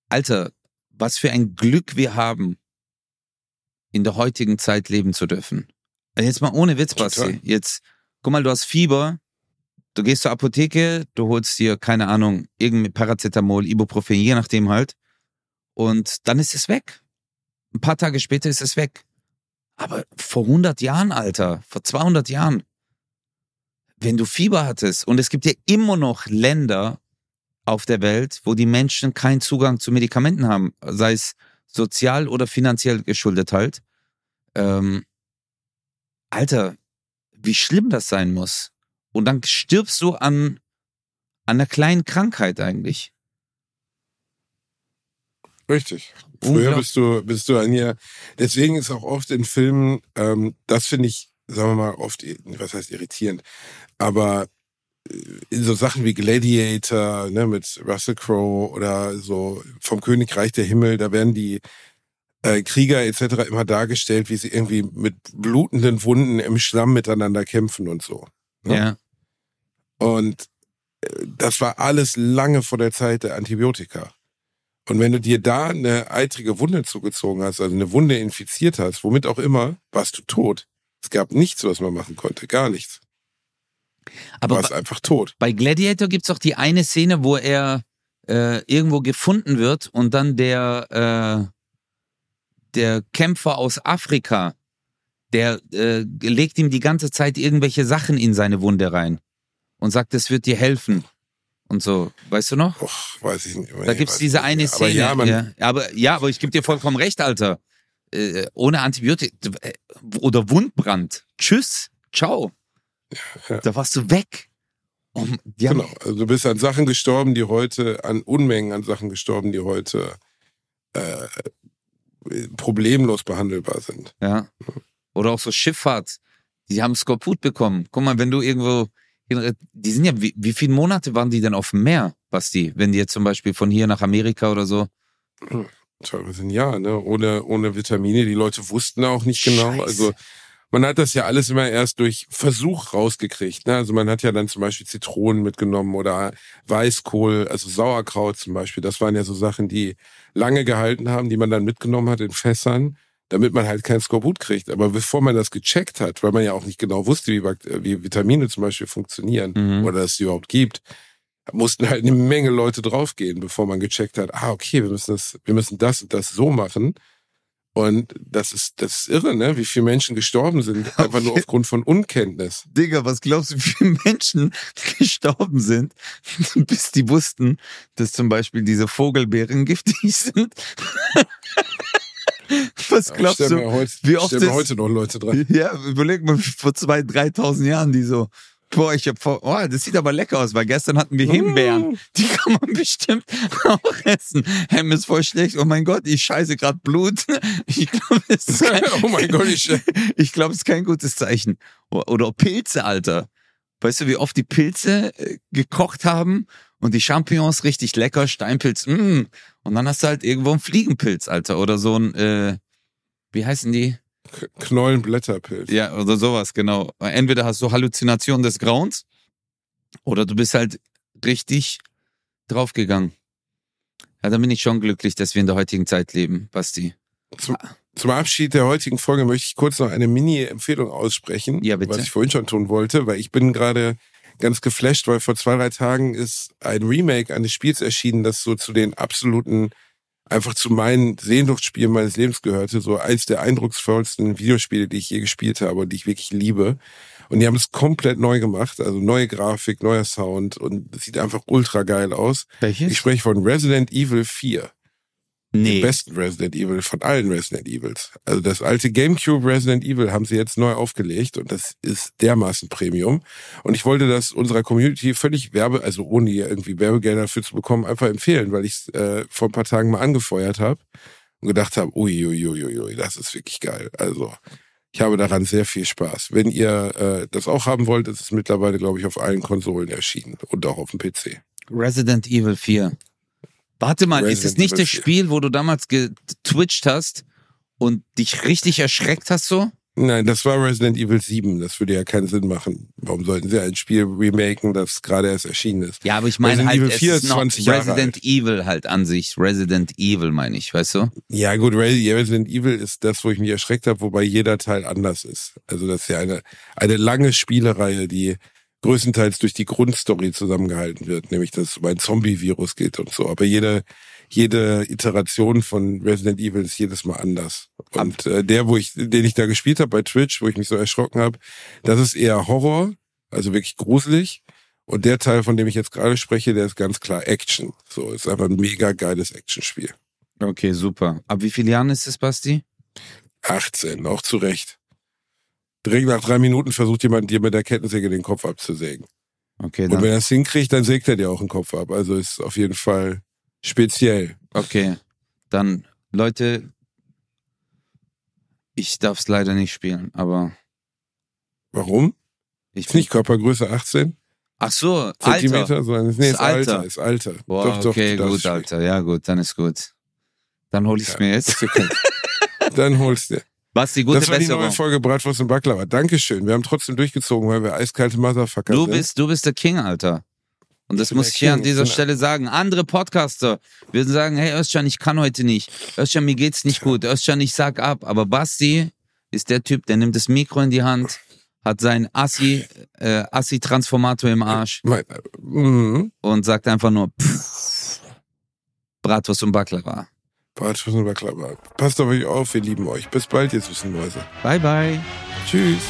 Alter, was für ein Glück wir haben, in der heutigen Zeit leben zu dürfen. Also jetzt mal ohne Witz, Basti. Jetzt, guck mal, du hast Fieber, du gehst zur Apotheke, du holst dir, keine Ahnung, irgendein Paracetamol, Ibuprofen, je nachdem halt. Und dann ist es weg. Ein paar Tage später ist es weg. Aber vor 100 Jahren, Alter, vor 200 Jahren, wenn du Fieber hattest und es gibt ja immer noch Länder auf der Welt, wo die Menschen keinen Zugang zu Medikamenten haben, sei es sozial oder finanziell geschuldet halt. Ähm, Alter, wie schlimm das sein muss. Und dann stirbst du an, an einer kleinen Krankheit eigentlich. Richtig. Früher bist du, bist du an ihr. Deswegen ist auch oft in Filmen, ähm, das finde ich, sagen wir mal, oft, was heißt irritierend, aber äh, in so Sachen wie Gladiator, ne, mit Russell Crowe oder so vom Königreich der Himmel, da werden die äh, Krieger etc. immer dargestellt, wie sie irgendwie mit blutenden Wunden im Schlamm miteinander kämpfen und so. Ne? Ja. Und äh, das war alles lange vor der Zeit der Antibiotika. Und wenn du dir da eine eitrige Wunde zugezogen hast, also eine Wunde infiziert hast, womit auch immer, warst du tot. Es gab nichts, was man machen konnte, gar nichts. Du Aber warst bei, einfach tot. bei Gladiator gibt's doch die eine Szene, wo er äh, irgendwo gefunden wird und dann der, äh, der Kämpfer aus Afrika, der äh, legt ihm die ganze Zeit irgendwelche Sachen in seine Wunde rein und sagt, es wird dir helfen. Und so, weißt du noch? Och, weiß ich nicht. Da gibt's diese eine Aber Szene. ja, man, ja, aber, ja, aber ich gebe dir vollkommen recht, Alter. Äh, ohne Antibiotika äh, oder Wundbrand. Tschüss, ciao. Ja. Da warst du weg. Haben- Genau. Also du bist an Sachen gestorben, die heute, an Unmengen an Sachen gestorben, die heute äh, problemlos behandelbar sind. Ja. Oder auch so Schifffahrt. Die haben Skorbut bekommen. Guck mal, wenn du irgendwo, die sind ja, wie, wie viele Monate waren die denn auf dem Meer, Basti? Wenn die jetzt zum Beispiel von hier nach Amerika oder so. Teilweise ein Jahr, ne? Ohne, ohne Vitamine. Die Leute wussten auch nicht genau. Scheiße. Also man hat das ja alles immer erst durch Versuch rausgekriegt. Ne? Also man hat ja dann zum Beispiel Zitronen mitgenommen oder Weißkohl, also Sauerkraut zum Beispiel. Das waren ja so Sachen, die lange gehalten haben, die man dann mitgenommen hat in Fässern, damit man halt kein Skorbut kriegt. Aber bevor man das gecheckt hat, weil man ja auch nicht genau wusste, wie, Bakt- wie Vitamine zum Beispiel funktionieren Mhm. oder dass es die überhaupt gibt, mussten halt eine Menge Leute draufgehen, bevor man gecheckt hat, ah, okay, wir müssen das, wir müssen das und das so machen. Und das ist, das ist irre, ne? Wie viele Menschen gestorben sind, einfach nur aufgrund von Unkenntnis. Digga, was glaubst du, wie viele Menschen gestorben sind, bis die wussten, dass zum Beispiel diese Vogelbeeren giftig sind? was glaubst Sterben du? ja heute, wie oft ist- heute noch Leute dran. Ja, überleg mal, vor zwei, 3.000 Jahren, die so, boah, ich hab vor, oh, das sieht aber lecker aus, weil gestern hatten wir Himbeeren. Die kann man bestimmt auch essen. Hem ist voll schlecht. Oh mein Gott, ich scheiße gerade Blut. Ich glaube, es ist kein, oh mein Gott, ich, ich glaube, es ist kein gutes Zeichen. Oder Pilze, Alter. Weißt du, wie oft die Pilze äh, gekocht haben und die Champignons richtig lecker, Steinpilz, mm. Und dann hast du halt irgendwo einen Fliegenpilz, Alter. Oder so ein, äh, wie heißen die? Knollenblätterpilz. Ja, oder sowas, genau. Entweder hast du Halluzinationen des Grauens oder du bist halt richtig draufgegangen. Ja, da bin ich schon glücklich, dass wir in der heutigen Zeit leben, Basti. Zum, zum Abschied der heutigen Folge möchte ich kurz noch eine Mini-Empfehlung aussprechen, Ja, bitte. was ich vorhin schon tun wollte, weil ich bin gerade ganz geflasht, weil vor zwei, drei Tagen ist ein Remake eines Spiels erschienen, das so zu den absoluten, einfach zu meinen Sehnsuchtsspielen meines Lebens gehörte, so eins der eindrucksvollsten Videospiele, die ich je gespielt habe und die ich wirklich liebe. Und die haben es komplett neu gemacht, also neue Grafik, neuer Sound und es sieht einfach ultra geil aus. Welches? Ich spreche von Resident Evil 4 nee. besten Resident Evil von allen Resident Evils. Also das alte GameCube Resident Evil haben sie jetzt neu aufgelegt und das ist dermaßen Premium. Und ich wollte das unserer Community völlig Werbe, also ohne hier irgendwie Werbegelder dafür zu bekommen, einfach empfehlen, weil ich es äh, vor ein paar Tagen mal angefeuert habe und gedacht habe, uiuiuiui, das ist wirklich geil. Also ich habe daran sehr viel Spaß. Wenn ihr äh, das auch haben wollt, ist es mittlerweile, glaube ich, auf allen Konsolen erschienen und auch auf dem PC. Resident Evil 4. Warte mal, ist es Resident nicht das 4. Spiel, wo du damals getwitcht hast und dich richtig erschreckt hast so? Nein, das war Resident Evil 7. Das würde ja keinen Sinn machen. Warum sollten sie ein Spiel remaken, das gerade erst erschienen ist? Ja, aber ich meine Resident halt, Evil es 4 ist ist noch 20 Jahre Resident Evil halt an sich. Resident Evil meine ich, weißt du? Ja gut, Re- Resident Evil ist das, wo ich mich erschreckt habe, wobei jeder Teil anders ist. Also das ist ja eine, eine lange Spielereihe, die größtenteils durch die Grundstory zusammengehalten wird, nämlich dass es um ein Zombie-Virus geht und so. Aber jede, jede Iteration von Resident Evil ist jedes Mal anders. Und äh, der, wo ich, den ich da gespielt habe bei Twitch, wo ich mich so erschrocken habe, das ist eher Horror, also wirklich gruselig. Und der Teil, von dem ich jetzt gerade spreche, der ist ganz klar Action. So, ist einfach ein mega geiles Actionspiel. Okay, super. Ab wie vielen Jahren ist es, Basti? 18, auch zu Recht. Direkt nach drei Minuten versucht jemand dir mit der Kettensäge den Kopf abzusägen. Okay, Und wenn er es hinkriegt, dann sägt er dir auch den Kopf ab. Also ist auf jeden Fall speziell. Okay. Dann, Leute, ich darf es leider nicht spielen, aber Warum? ich Ist nicht Körpergröße 18 Ach so, Alter. Zentimeter, sondern nee, Ist Alter. Alter. ist Alter. Boah, doch, doch, okay, gut. Alter. Ja, gut, dann ist gut. Dann hol ich's Ja, mir jetzt. Dann holst du. Basti, gute das war die neue Folge Bratwurst und Baklava. Dankeschön. Wir haben trotzdem durchgezogen, weil wir eiskalte Motherfucker Du sind. bist, du bist der King, Alter. Und das bin muss ich hier an dieser ich Stelle sagen. Andere Podcaster würden sagen, hey Özcan, ich kann heute nicht. Özcan, mir geht's nicht gut. Özcan, ich sag ab. Aber Basti ist der Typ, der nimmt das Mikro in die Hand, hat seinen Assi, äh, Assi-Transformator im Arsch äh, mhm. und sagt einfach nur pff, Bratwurst und Baklava. Baklava. Passt auf euch auf, wir lieben euch. Bis bald, ihr süßen Mäuse. Bye, bye. Tschüss.